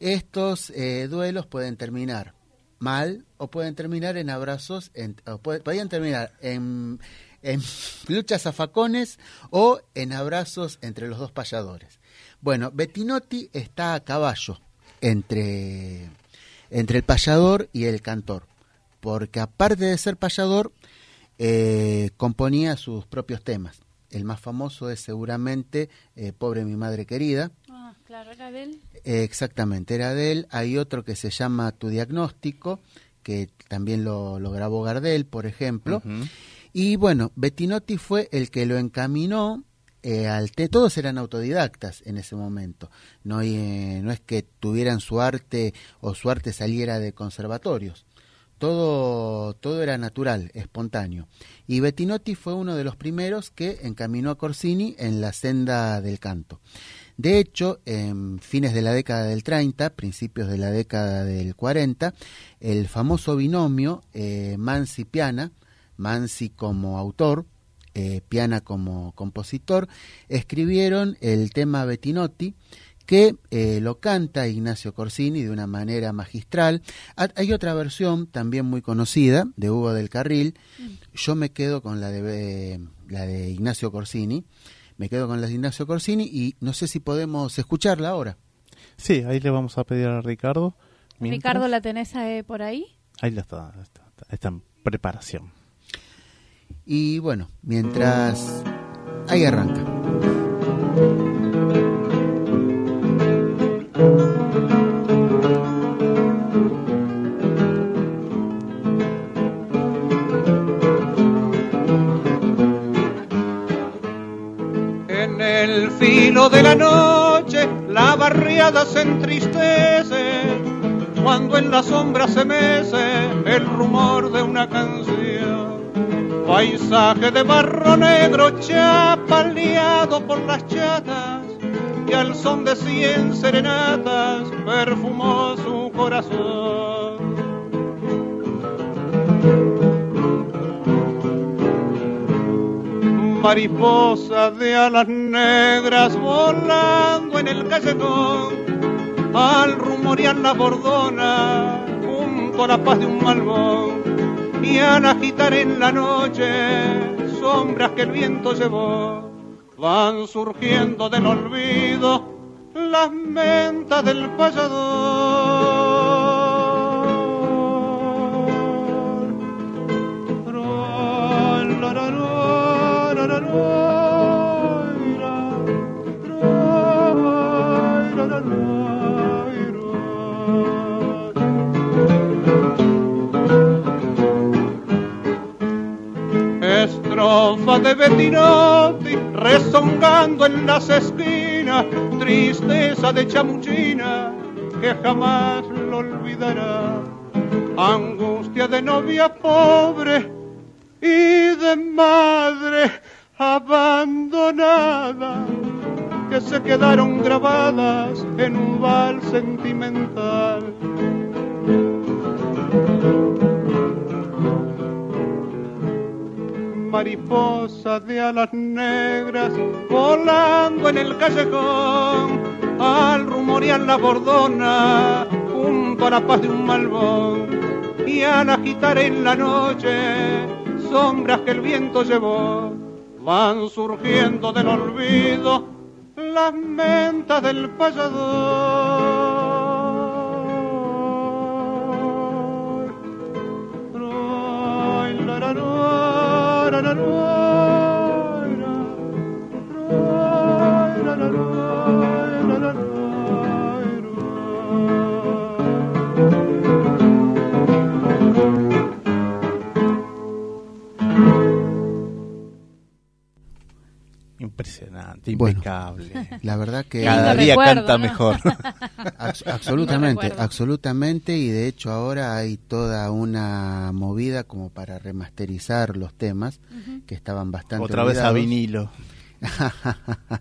Estos eh, duelos pueden terminar mal o pueden terminar en abrazos, en, podían terminar en, en luchas a facones o en abrazos entre los dos payadores. Bueno, Bettinotti está a caballo entre, entre el payador y el cantor, porque aparte de ser payador, eh, componía sus propios temas. El más famoso es seguramente eh, Pobre mi madre querida. Ah, claro, era de él. Eh, exactamente, era de él. Hay otro que se llama Tu diagnóstico, que también lo, grabó Gardel, por ejemplo. Y bueno, Bettinotti fue el que lo encaminó al te todos eran autodidactas en ese momento. No, no es que tuvieran su arte o su arte saliera de conservatorios todo, todo era natural, espontáneo. Y Bettinotti fue uno de los primeros que encaminó a Corsini en la senda del canto. De hecho, en fines de la década del 30, principios de la década del 40, el famoso binomio eh, Mansi-Piana, Mansi como autor, eh, Piana como compositor, escribieron el tema Bettinotti, que eh, lo canta Ignacio Corsini de una manera magistral. Hay otra versión también muy conocida de Hugo del Carril. Mm. Yo me quedo con la de, la de Ignacio Corsini. Me quedo con la de Ignacio Corsini y no sé si podemos escucharla ahora. Sí, ahí le vamos a pedir a Ricardo. Ricardo, ¿la tenés por ahí? Ahí la está, está. esta preparación. Y bueno, mientras ahí arranca. De la noche la barriada se entristece cuando en la sombra se mece el rumor de una canción Paisaje de barro negro chapaleado por las chatas y al son de cien serenatas perfumó su corazón. Mariposa de alas negras volando en el callejón, al rumorear la bordona junto a la paz de un malvón. Y al agitar en la noche sombras que el viento llevó, van surgiendo del olvido las mentas del payador. Estrofa de Bettinotti rezongando en las esquinas, tristeza de chamuchina que jamás lo olvidará, angustia de novia pobre y de madre abandonada que se quedaron grabadas en un val sentimental. Mariposa de alas negras volando en el callejón al rumorear la bordona junto a la paz de un malvón. Y al agitar en la noche sombras que el viento llevó van surgiendo del olvido las mentas del payador Impresionante, impecable. la verdad que cada día canta mejor. absolutamente, absolutamente y de hecho ahora hay toda una movida como para remasterizar los temas que estaban bastante otra vez a vinilo.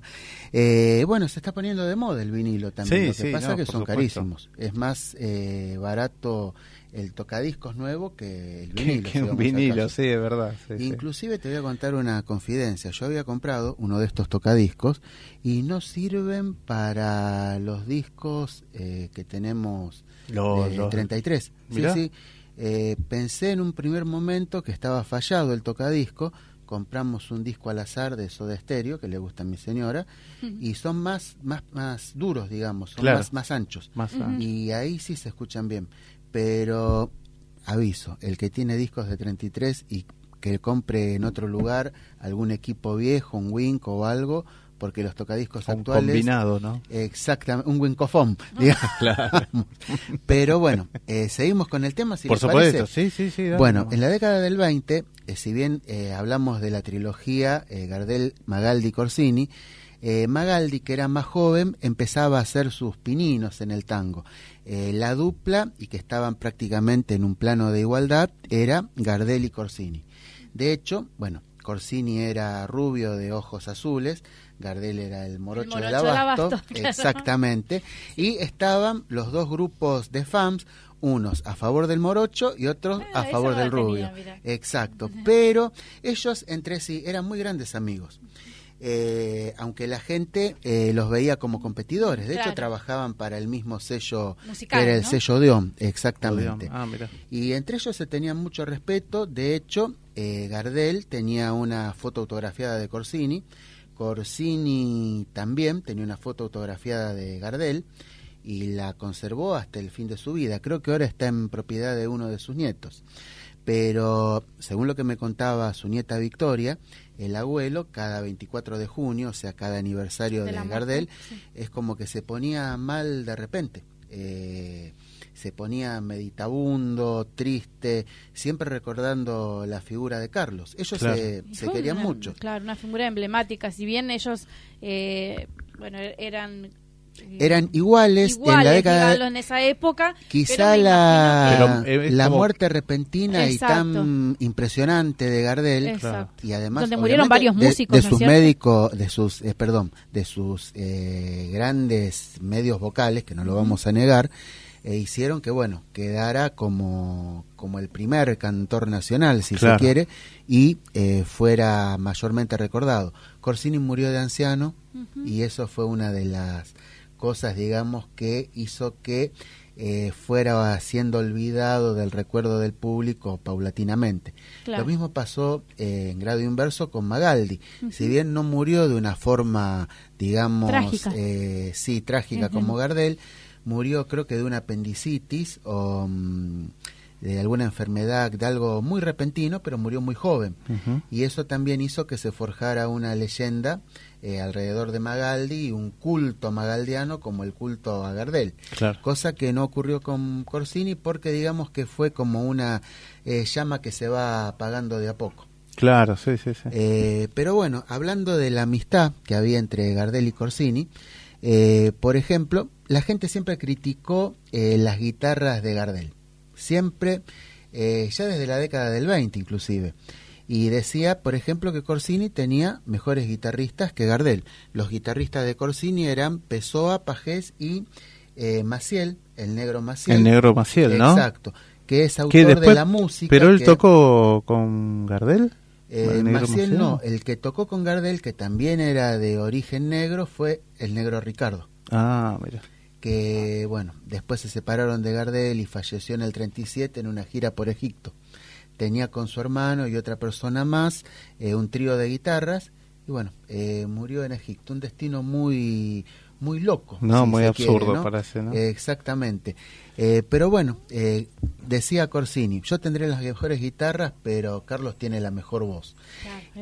Eh, bueno, se está poniendo de moda el vinilo también. Lo que pasa es que son carísimos. Es más eh, barato el tocadiscos nuevo que el vinilo. Que, un vinilo, sí, es verdad. Inclusive te voy a contar una confidencia. Yo había comprado uno de estos tocadiscos y no sirven para los discos eh, que tenemos los, 33. Sí, sí. Eh, pensé en un primer momento que estaba fallado el tocadisco. Compramos un disco al azar de Soda Stereo, que le gusta a mi señora, y son más, más, más duros, digamos, son más, más anchos. Más Y ahí sí se escuchan bien pero aviso, el que tiene discos de 33 y que compre en otro lugar algún equipo viejo, un Wink o algo, porque los tocadiscos un actuales. combinado, ¿no? Exactamente, un Winkofon. claro. Pero bueno, eh, seguimos con el tema. Si Por supuesto, sí, sí, sí. bueno, en la década del 20, eh, si bien eh, hablamos de la trilogía Gardel, Magaldi, Corsini, Magaldi, que era más joven, empezaba a hacer sus pininos en el tango. Eh, la dupla, y que estaban prácticamente en un plano de igualdad, era Gardel y Corsini. De hecho, bueno, Corsini era rubio de ojos azules, Gardel era el morocho, de abasto, exactamente, y estaban los dos grupos de fans, unos a favor del morocho y otros ah, a favor del rubio. Exacto, pero ellos entre sí eran muy grandes amigos. Eh, aunque la gente eh, los veía como competidores. De hecho, trabajaban para el mismo sello, que era el sello de exactamente. Ah, y entre ellos se tenían mucho respeto. De hecho, eh, Gardel tenía una foto autografiada de Corsini. Corsini también tenía una foto autografiada de Gardel y la conservó hasta el fin de su vida. Creo que ahora está en propiedad de uno de sus nietos. pero según lo que me contaba su nieta Victoria, el abuelo cada 24 de junio, o sea, cada aniversario de, Gardel, es como que se ponía mal de repente. Eh, se ponía meditabundo, triste, siempre recordando la figura de Carlos. Ellos se, querían mucho. Claro, una figura emblemática. Si bien ellos, eh, bueno, eran eran iguales, en la década en esa época quizá la, la muerte repentina y tan impresionante de Gardel y además donde murieron varios músicos de, sus médicos de sus eh, perdón de sus eh, grandes medios vocales que no lo vamos a negar e hicieron que bueno quedara como como el primer cantor nacional si se quiere y eh, fuera mayormente recordado. Corsini murió de anciano y eso fue una de las cosas, digamos, que hizo que eh, fuera siendo olvidado del recuerdo del público paulatinamente. Lo mismo pasó eh, en grado inverso con Magaldi. Si bien no murió de una forma, digamos, trágica. Eh, sí, trágica como Gardel, murió creo que de una apendicitis o mm, de alguna enfermedad, de algo muy repentino, pero murió muy joven. Y eso también hizo que se forjara una leyenda eh, alrededor de Magaldi y un culto magaldiano como el culto a Gardel. Cosa que no ocurrió con Corsini porque digamos que fue como una eh, llama que se va apagando de a poco. Claro, sí, sí, sí. Eh, pero bueno, hablando de la amistad que había entre Gardel y Corsini, por ejemplo, la gente siempre criticó las guitarras de Gardel. Siempre, ya desde la década del 20 inclusive y decía, por ejemplo, que Corsini tenía mejores guitarristas que Gardel. Los guitarristas de Corsini eran Pessoa, Pajés y eh, Maciel, el negro Maciel. El negro Maciel, ¿no? Exacto, que es autor de la música. ¿Pero él tocó con Gardel? Eh, Maciel, no, el que tocó con Gardel, que también era de origen negro, fue el negro Ricardo. Ah, mira. Que, bueno, después se separaron de Gardel y falleció en el 37 en una gira por Egipto tenía con su hermano y otra persona más eh, un trío de guitarras y bueno, eh, murió en Egipto, un destino muy muy loco. No, muy absurdo parece, ¿no? exactamente. Eh, pero bueno, decía Corsini, yo tendré las mejores guitarras, pero Carlos tiene la mejor voz.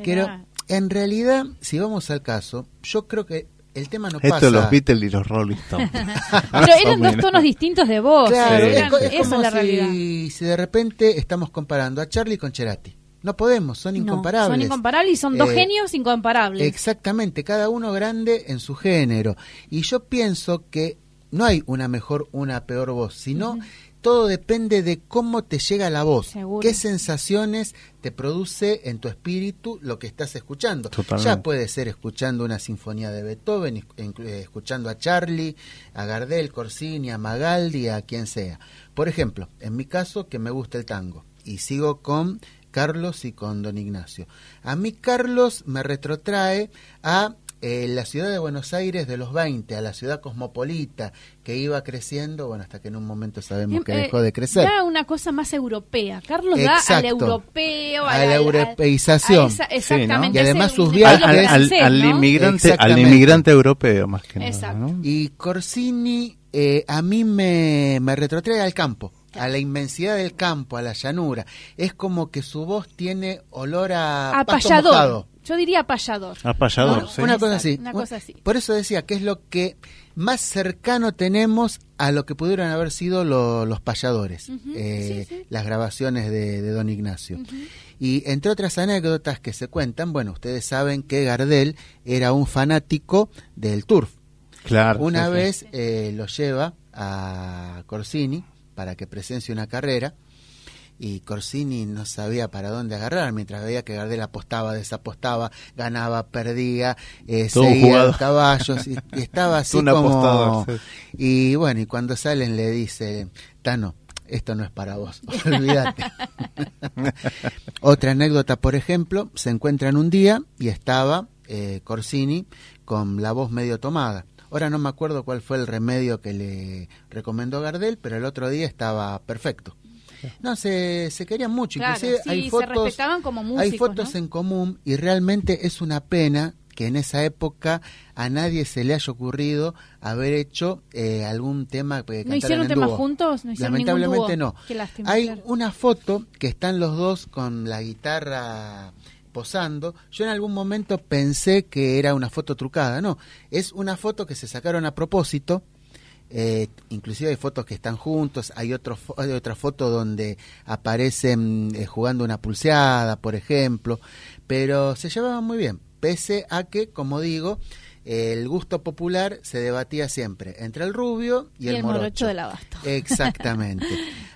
pero en realidad, si vamos al caso, yo creo que el tema no Esto los Beatles y los Rolling Stones. Pero eran dos tonos distintos de voz. Claro, es, esa es la realidad. Si de repente estamos comparando a Charlie con Cerati. No podemos, son incomparables. son incomparables y son dos eh, genios incomparables. Exactamente, cada uno grande en su género. Y yo pienso que no hay una mejor, una peor voz, sino todo depende de cómo te llega la voz, qué sensaciones te produce en tu espíritu lo que estás escuchando. Ya puede ser escuchando una sinfonía de Beethoven, eh, escuchando a Charlie, a Gardel, Corsini, a Magaldi, a quien sea. Por ejemplo, en mi caso que me gusta el tango y sigo con Carlos y con Don Ignacio. A mí Carlos me retrotrae a eh, la ciudad de Buenos Aires de los 20 a la ciudad cosmopolita que iba creciendo, bueno, hasta que en un momento sabemos que eh, dejó de crecer. Da una cosa más europea. Carlos da al europeo, a, la europeización. exactamente. Y además sus viajes al, inmigrante, al inmigrante europeo más que nada. Y Corsini eh, a mí me, me retrotrae al campo a la inmensidad del campo, a la llanura. Es como que su voz tiene olor a, a payador. Yo diría apayador. Apayador, sí. Una cosa, así. una cosa así. Por eso decía que es lo que más cercano tenemos a lo que pudieron haber sido los payadores, eh, las grabaciones de, Don Ignacio. Y entre otras anécdotas que se cuentan, bueno, ustedes saben que Gardel era un fanático del turf. Claro. Una vez eh, lo lleva a Corsini para que presencie una carrera y Corsini no sabía para dónde agarrar mientras veía que Gardel apostaba, desapostaba, ganaba, perdía, eh, seguía los caballos y, estaba así como y bueno y cuando salen le dice Tano esto no es para vos, olvídate. Otra anécdota, por ejemplo, se encuentran un día y estaba eh, Corsini con la voz medio tomada. Ahora no me acuerdo cuál fue el remedio que le recomendó Gardel, pero el otro día estaba perfecto. No, se, se querían mucho. Inclusive hay fotos, como hay fotos en común y realmente es una pena que en esa época a nadie se le haya ocurrido haber hecho eh, algún tema que ¿No hicieron tema juntos? ¿No Lamentablemente no. Hay una foto que están los dos con la guitarra posando. Yo en algún momento pensé que era una foto trucada. No, es una foto que se sacaron a propósito. Eh, inclusive hay fotos que están juntos, hay, otro, hay otra foto donde aparecen eh, jugando una pulseada, por ejemplo, pero se llevaban muy bien, pese a que, como digo, el gusto popular se debatía siempre entre el rubio y, el, morocho. del abasto. Exactamente.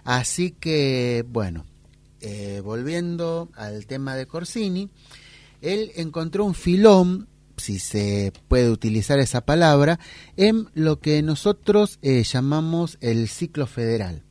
Así que, bueno, eh, volviendo al tema de Corsini, él encontró un filón, si se puede utilizar esa palabra, en lo que nosotros eh, llamamos el ciclo federal.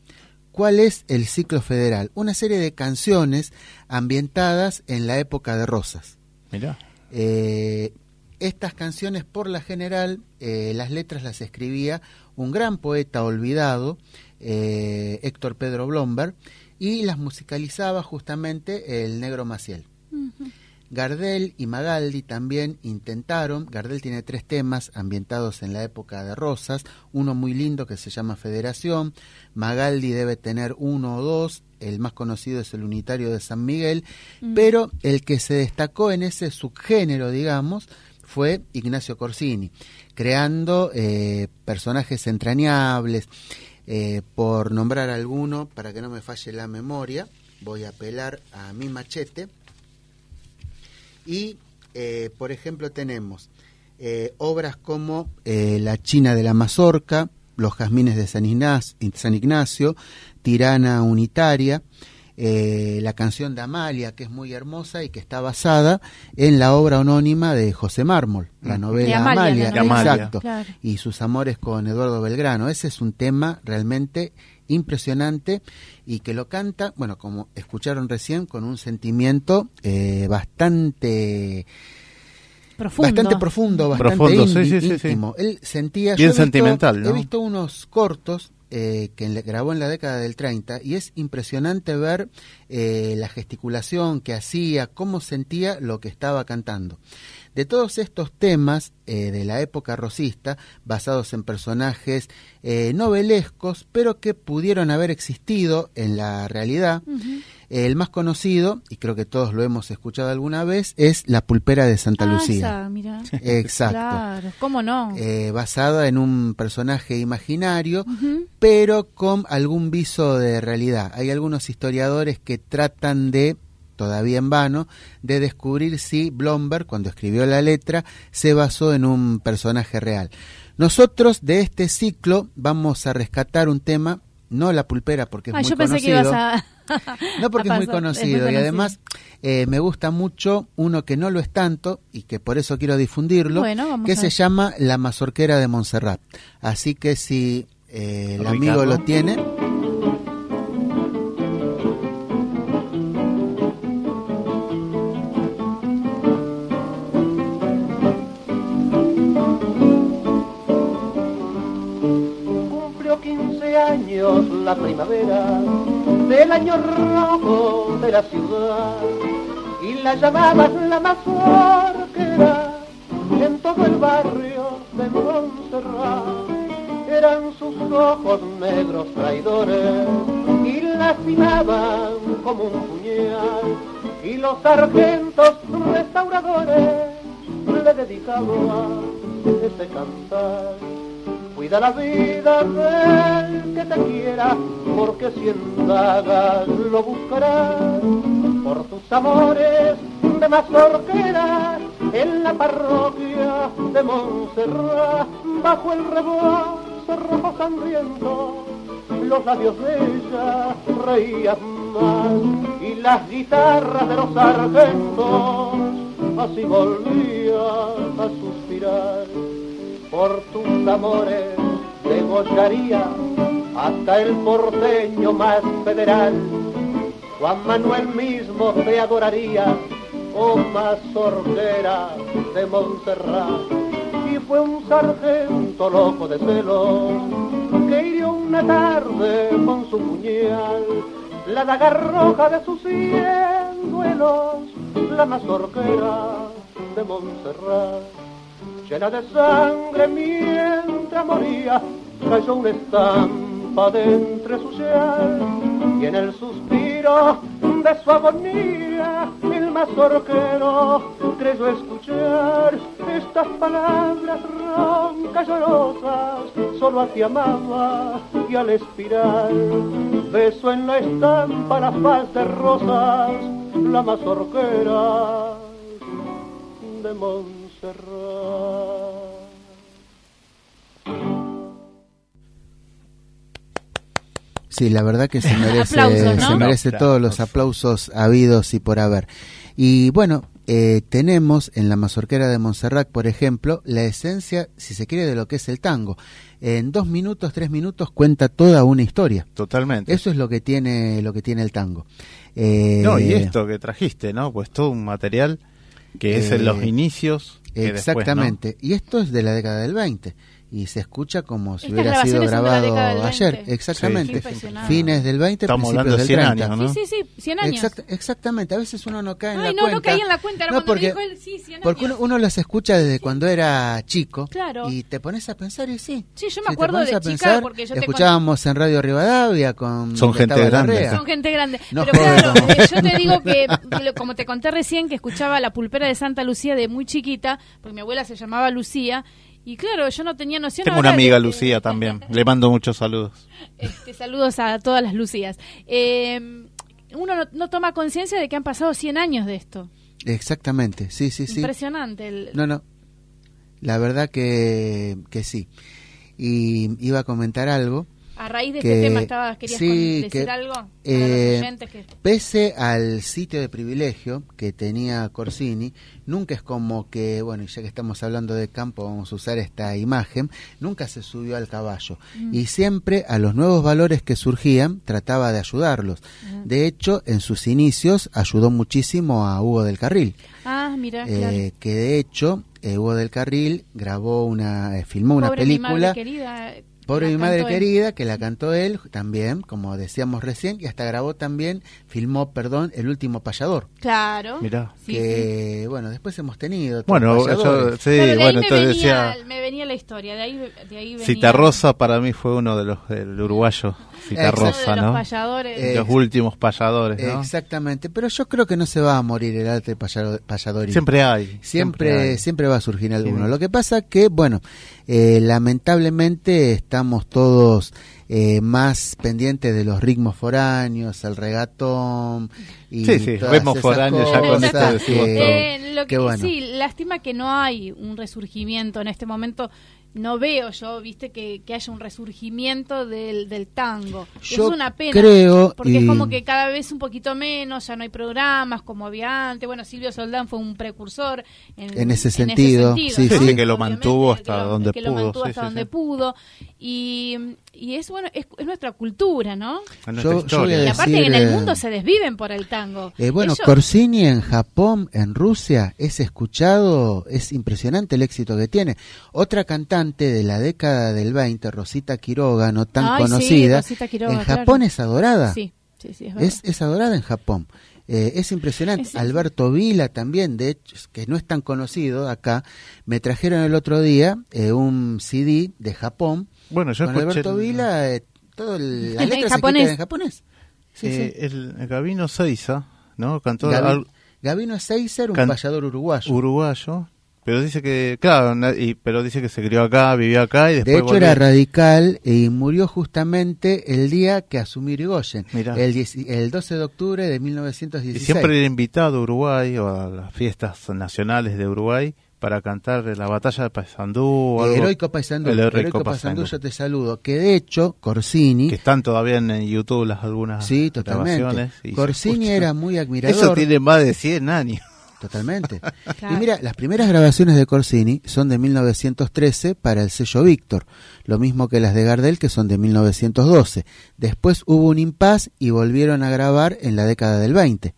¿Cuál es el ciclo federal? Una serie de canciones ambientadas en la época de Rosas. Mira. Eh, estas canciones, por la general, eh, las letras las escribía un gran poeta olvidado, eh, Héctor Pedro Blomberg, y las musicalizaba justamente el negro Maciel. Gardel y Magaldi también intentaron, Gardel tiene tres temas ambientados en la época de Rosas, uno muy lindo que se llama Federación, Magaldi debe tener uno o dos, el más conocido es el Unitario de San Miguel, mm. pero el que se destacó en ese subgénero, digamos, fue Ignacio Corsini, creando eh, personajes entrañables. Eh, por nombrar alguno, para que no me falle la memoria, voy a apelar a mi machete. Y, eh, por ejemplo, tenemos obras como La China de la Mazorca, Los Jazmines de San Ignacio Tirana Unitaria, eh, la canción de Amalia, que es muy hermosa y que está basada en la obra anónima de José Mármol, la novela Amalia, exacto, y sus amores con Eduardo Belgrano. Ese es un tema realmente impresionante y que lo canta, bueno, como escucharon recién, con un sentimiento eh, bastante profundo. bastante profundo, bastante íntimo. Él sentía, bien sentimental, He visto unos cortos eh, que grabó en la década del 30 y es impresionante ver eh, la gesticulación que hacía, cómo sentía lo que estaba cantando. De todos estos temas eh, de la época rosista, basados en personajes novelescos, pero que pudieron haber existido en la realidad, el más conocido, y creo que todos lo hemos escuchado alguna vez, es La Pulpera de Santa ah, Lucía. Exacto. Claro, ¿cómo no? Eh, basada en un personaje imaginario, pero con algún viso de realidad. Hay algunos historiadores que tratan de todavía en vano, de descubrir si Blomberg, cuando escribió la letra, se basó en un personaje real. Nosotros de este ciclo vamos a rescatar un tema no la pulpera porque es muy conocido. no porque es muy conocido y además eh, me gusta mucho uno que no lo es tanto y que por eso quiero difundirlo, que se llama La mazorquera de Montserrat. Así que si eh, el amigo lo tiene... la primavera del año rojo de la ciudad y la llamabas la mazorquera en todo el barrio de Montserrat. Eran sus ojos negros traidores y lastimaban como un puñal y los sargentos restauradores le dedicaban ese cantar Cuida la vida del que te quiera, porque si indagas lo buscarás. Por tus amores de mazorquera, en la parroquia de Montserrat, bajo el rebozo rojo sangriento, los labios de ella reían más y las guitarras de los sargentos así volvían a suspirar por tus amores degollaría hasta el porteño más federal. Juan Manuel mismo te adoraría, oh mazorquera de Montserrat. Y fue un sargento loco de celos que hirió una tarde con su puñal la daga roja de sus cien duelos, la mazorquera de Montserrat. Llena de sangre mientras moría, cayó una estampa de entre su ser y en el suspiro de su agonía el mazorquero creyó escuchar estas palabras roncas llorosas solo a ti amaba y al expirar beso en la estampa la faz de rosas la mazorquera de Sí, la verdad que se merece, se merece todos los aplausos habidos y por haber. Y bueno, eh, tenemos en la mazorquera de Montserrat, por ejemplo, la esencia, si se quiere, de lo que es el tango. En dos minutos, tres minutos cuenta toda una historia. Totalmente. Eso es lo que tiene, lo que tiene el tango. Eh, no, y esto que trajiste, ¿no? Pues todo un material que es en los eh, inicios. Exactamente. Y esto es de la década del 20 y se escucha como si hubiera sido grabado ayer, exactamente, fines del 20, Estamos principios del 30. Años, Sí, sí, sí, 100 años. exactamente, a veces uno no cae en Ay, la no, cuenta. no caí en la cuenta, no, porque, dijo él, sí, 100 porque uno, uno, las escucha desde cuando era chico claro. y te pones a pensar y sí. Sí, yo me acuerdo de chica pensar, porque yo escuchábamos en Radio Rivadavia con Son gente grande. Son gente grande. Pero claro, eh, yo te digo que como te conté recién que escuchaba La pulpera de Santa Lucía de muy chiquita, porque mi abuela se llamaba Lucía y claro, yo no tenía noción. Tengo una amiga Lucía también. Le mando muchos saludos. Este, saludos a todas las Lucías. Eh, uno no, toma conciencia de que han pasado 100 años de esto. Exactamente, sí, sí, sí. Impresionante. El... No, no. La verdad que, que sí. Y iba a comentar algo a raíz de este tema estabas, querías decir algo eh, Pese al sitio de privilegio que tenía Corsini, nunca es como que, bueno, ya que estamos hablando de campo, vamos a usar esta imagen, nunca se subió al caballo. Mm. Y siempre a los nuevos valores que surgían trataba de ayudarlos. Ah. De hecho, en sus inicios ayudó muchísimo a Hugo del Carril. Ah, mira, eh, Que de hecho, eh, Hugo del Carril grabó una, filmó una película. Pobre mi madre querida, que la cantó él también, como decíamos recién, y hasta grabó también, filmó, perdón, El último payador. Claro. Mira. que, bueno, después hemos tenido. Bueno, sí, bueno, entonces decía. Me venía la historia, de ahí, de ahí venía. Citarrosa para mí fue uno de los del uruguayo. Citarrosa, ¿no? Los payadores. los últimos payadores, ¿no? Exactamente, pero yo creo que no se va a morir el arte payador. Siempre hay. Siempre, siempre, siempre va a surgir alguno. Lo que pasa que, bueno, eh, lamentablemente estamos todos eh, más pendientes de los ritmos foráneos, el regatón y sí, sí, ritmos foráneos ya con esto decimos eh, Lo que, Sí, lástima que no hay un resurgimiento en este momento no veo yo, viste, que, que haya un resurgimiento del, del tango. es una pena. Creo, porque es como que cada vez un poquito menos, ya no hay programas como había antes. Bueno, Silvio Soldán fue un precursor en, ese, sentido. Sí, sí, que lo mantuvo hasta donde que pudo. Lo mantuvo hasta donde pudo. Y, y es bueno, es, nuestra cultura, ¿no? y aparte en el mundo se desviven por el tango. Eh, bueno, Corsini en Japón, en Rusia, es escuchado, es impresionante el éxito que tiene. Otra cantante de la década del 20, Rosita Quiroga, no tan conocida, en Japón es adorada. Sí, sí, sí, es, es, adorada en Japón. Eh, es impresionante. Alberto Vila también, de hecho, que no es tan conocido acá, me trajeron el otro día eh, un CD de Japón bueno, yo Con Alberto Vila, eh, todo el, la letra japonés. en japonés. Sí, eh, sí. El, Gabino Seiza, ¿no? Cantó Gabino Seiza era un payador uruguayo. Uruguayo. Pero dice que, claro, y, pero dice que se crió acá, vivió acá y después. De hecho, era radical y murió justamente el día que asumió Irigoyen, el, el 12 de octubre de 1916. Y siempre era invitado a Uruguay o a las fiestas nacionales de Uruguay para cantar la batalla de Paysandú. El heroico Paysandú. El heroico, Paysandú, yo te saludo. Que de hecho, Corsini. Que están todavía en YouTube las algunas sí, totalmente. Corsini era muy admirador. Eso tiene más de 100 años. Totalmente. Y mira, las primeras grabaciones de Corsini son de 1913 para el sello Víctor, lo mismo que las de Gardel que son de 1912. Después hubo un impas y volvieron a grabar en la década del 20.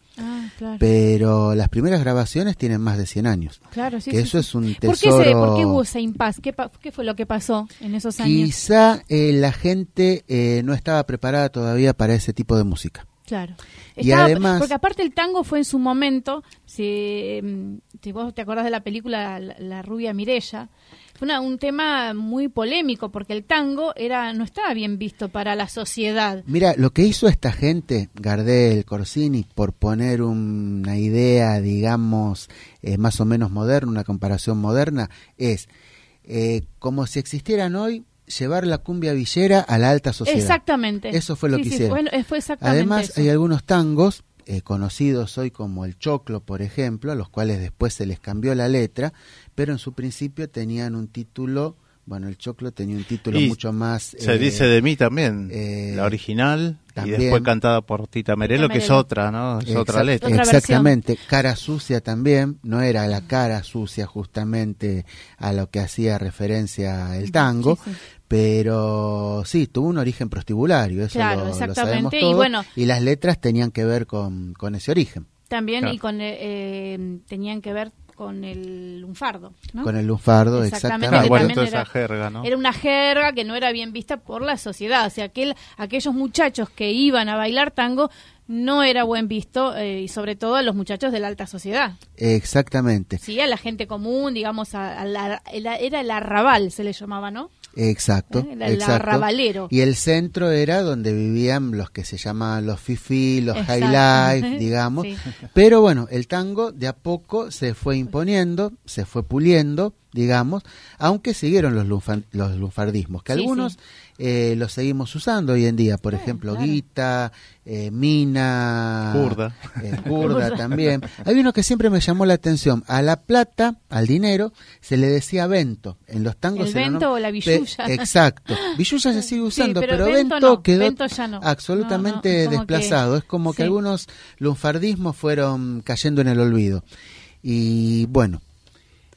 Pero las primeras grabaciones tienen más de 100 años. Claro, sí. Que eso es un tesoro. ¿Por qué, ¿Por qué hubo ese impasse? ¿Qué, fue lo que pasó en esos años? Quizá eh, la gente eh, no estaba preparada todavía para ese tipo de música. Claro. y además, porque aparte el tango fue en su momento, si, mm, si vos te acordás de la película La, rubia Mirella, fue un tema muy polémico porque el tango era no estaba bien visto para la sociedad. Mira, lo que hizo esta gente, Gardel, Corsini, por poner una idea, digamos, eh, más o menos moderna, una comparación moderna, es eh, como si existieran hoy llevar la cumbia villera a la alta sociedad. Exactamente. Eso fue lo que hicieron. Además, hay algunos tangos eh, conocidos hoy como el choclo, por ejemplo, a los cuales después se les cambió la letra, pero en su principio tenían un título bueno, el Choclo tenía un título mucho más... Se eh, dice de mí también, eh, la original, y después cantada por Tita Merelo, que es otra, ¿no? Es otra letra. exactamente, Cara Sucia también, no era la cara sucia justamente a lo que hacía referencia el tango, pero sí, tuvo un origen prostibulario, eso lo, sabemos todos, y, bueno, y las letras tenían que ver con, con ese origen. También, y con eh, tenían que ver con el lunfardo. ¿no? Con el lunfardo, exactamente. exactamente. esa jerga, ¿no? Era una jerga que no era bien vista por la sociedad. O sea, aquel, aquellos muchachos que iban a bailar tango no era buen visto eh, y sobre todo a los muchachos de la alta sociedad. Exactamente. Sí, a la gente común, digamos, a, era el arrabal, se le llamaba, ¿no? Exacto, ¿Eh? el, arrabalero. Y el centro era donde vivían los que se llaman los fifi, los high life, digamos. Pero bueno, el tango de a poco se fue imponiendo, se fue puliendo, digamos, aunque siguieron los, los lunfardismos, que algunos eh, los seguimos usando hoy en día, por ejemplo, guita, eh, mina, kurda, eh, también. Hay uno que siempre me llamó la atención, a la plata, al dinero, se le decía vento, en los tangos. ¿El vento o la villuya? exacto, villuya se sigue usando, pero, vento, quedó absolutamente desplazado, es como que algunos lunfardismos fueron cayendo en el olvido. Y bueno,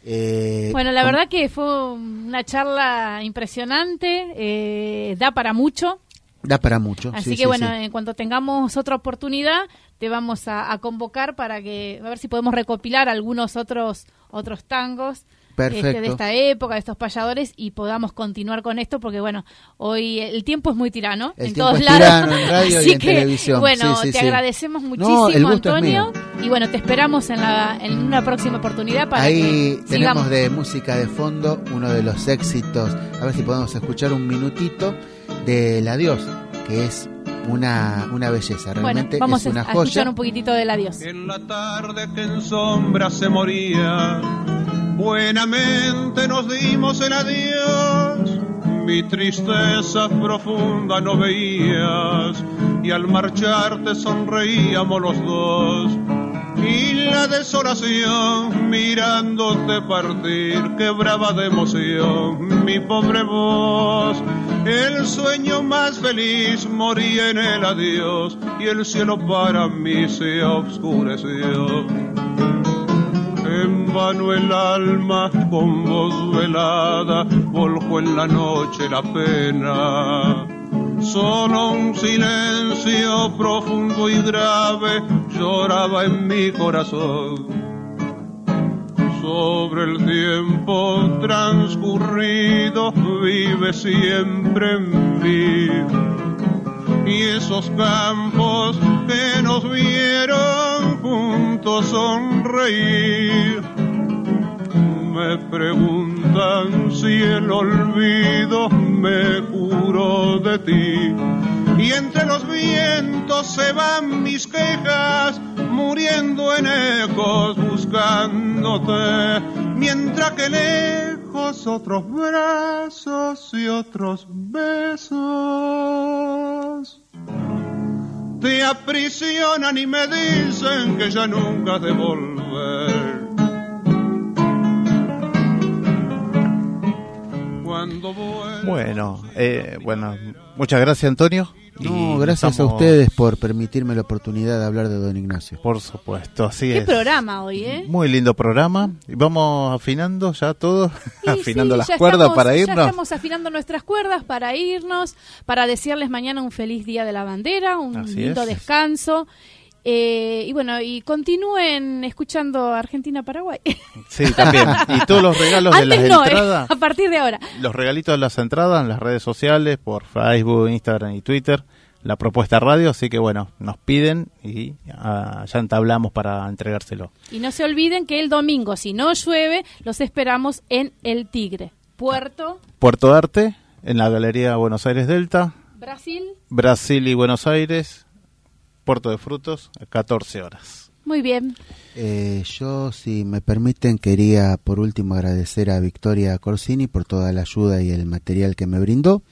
eh, bueno, la verdad que fue una charla impresionante, eh, da para mucho. Da para mucho. Así que bueno, en cuanto tengamos otra oportunidad, te vamos a, a, convocar para que, a ver si podemos recopilar algunos otros, otros tangos este, de esta época, de estos payadores, y podamos continuar con esto, porque bueno, hoy el tiempo es muy tirano en todos lados. Así que, Bueno, te agradecemos muchísimo, Antonio, y bueno, te esperamos en, la, en una próxima oportunidad para Ahí tenemos de música de fondo uno de los éxitos, a ver si podemos escuchar un minutito del adiós, que es una, una belleza, realmente vamos es una a, joya. escuchar un poquitito del adiós. En la tarde que en sombra se moría Buenamente nos dimos el adiós, mi tristeza profunda no veías y al marcharte sonreíamos los dos. Y la desolación mirándote partir quebraba de emoción mi pobre voz. El sueño más feliz moría en el adiós y el cielo para mí se oscureció en vano el alma con voz velada volcó en la noche la pena. Solo un silencio profundo y grave lloraba en mi corazón. Sobre el tiempo transcurrido vive siempre en mí y esos campos que nos vieron juntos sonreír. Me preguntan si el olvido me curó de ti. Y entre los vientos se van mis quejas, muriendo en ecos buscándote, mientras que lejos otros brazos y otros besos te aprisionan y me dicen que ya nunca has de volver. Bueno, eh, bueno, muchas gracias Antonio. No, gracias a ustedes por permitirme la oportunidad de hablar de Don Ignacio. Por supuesto, así es. Qué programa hoy, ¿eh? Muy lindo programa. Y vamos afinando ya todo, afinando las cuerdas para irnos. Ya estamos afinando nuestras cuerdas para irnos, para desearles mañana un feliz día de la bandera, un lindo descanso. Eh, y bueno, y continúen escuchando Argentina-Paraguay. Sí, también. Y todos los regalos de las eh, entradas. a partir de ahora. Los regalitos de las entradas en las redes sociales, por Facebook, Instagram y Twitter. la propuesta radio, así que bueno, nos piden y ah, ya entablamos para entregárselo. Y no se olviden que el domingo, si no llueve, los esperamos en El Tigre, Puerto... Puerto Arte, en la Galería Buenos Aires Delta. Brasil. Brasil y Buenos Aires, Puerto de Frutos, 14 horas. Muy bien. Eh, yo, si me permiten, quería por último agradecer a Victoria Corsini por toda la ayuda y el material que me brindó.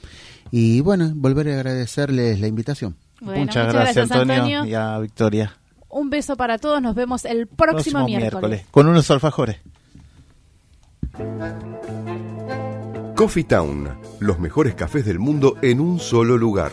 Y bueno, volver a agradecerles la invitación. muchas, gracias, Antonio, y a Victoria. Un beso para todos, nos vemos el próximo, miércoles. Con unos alfajores. Coffee Town, los mejores cafés del mundo en un solo lugar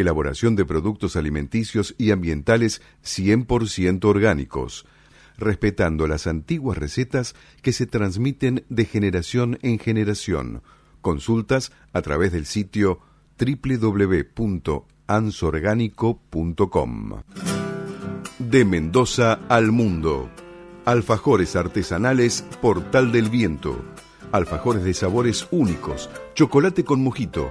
elaboración de productos alimenticios y ambientales 100% orgánicos, respetando las antiguas recetas que se transmiten de generación en generación. Consultas a través del sitio www.ansorgánico.com. De Mendoza al mundo. Alfajores artesanales Portal del Viento. Alfajores de sabores únicos, chocolate con mojito,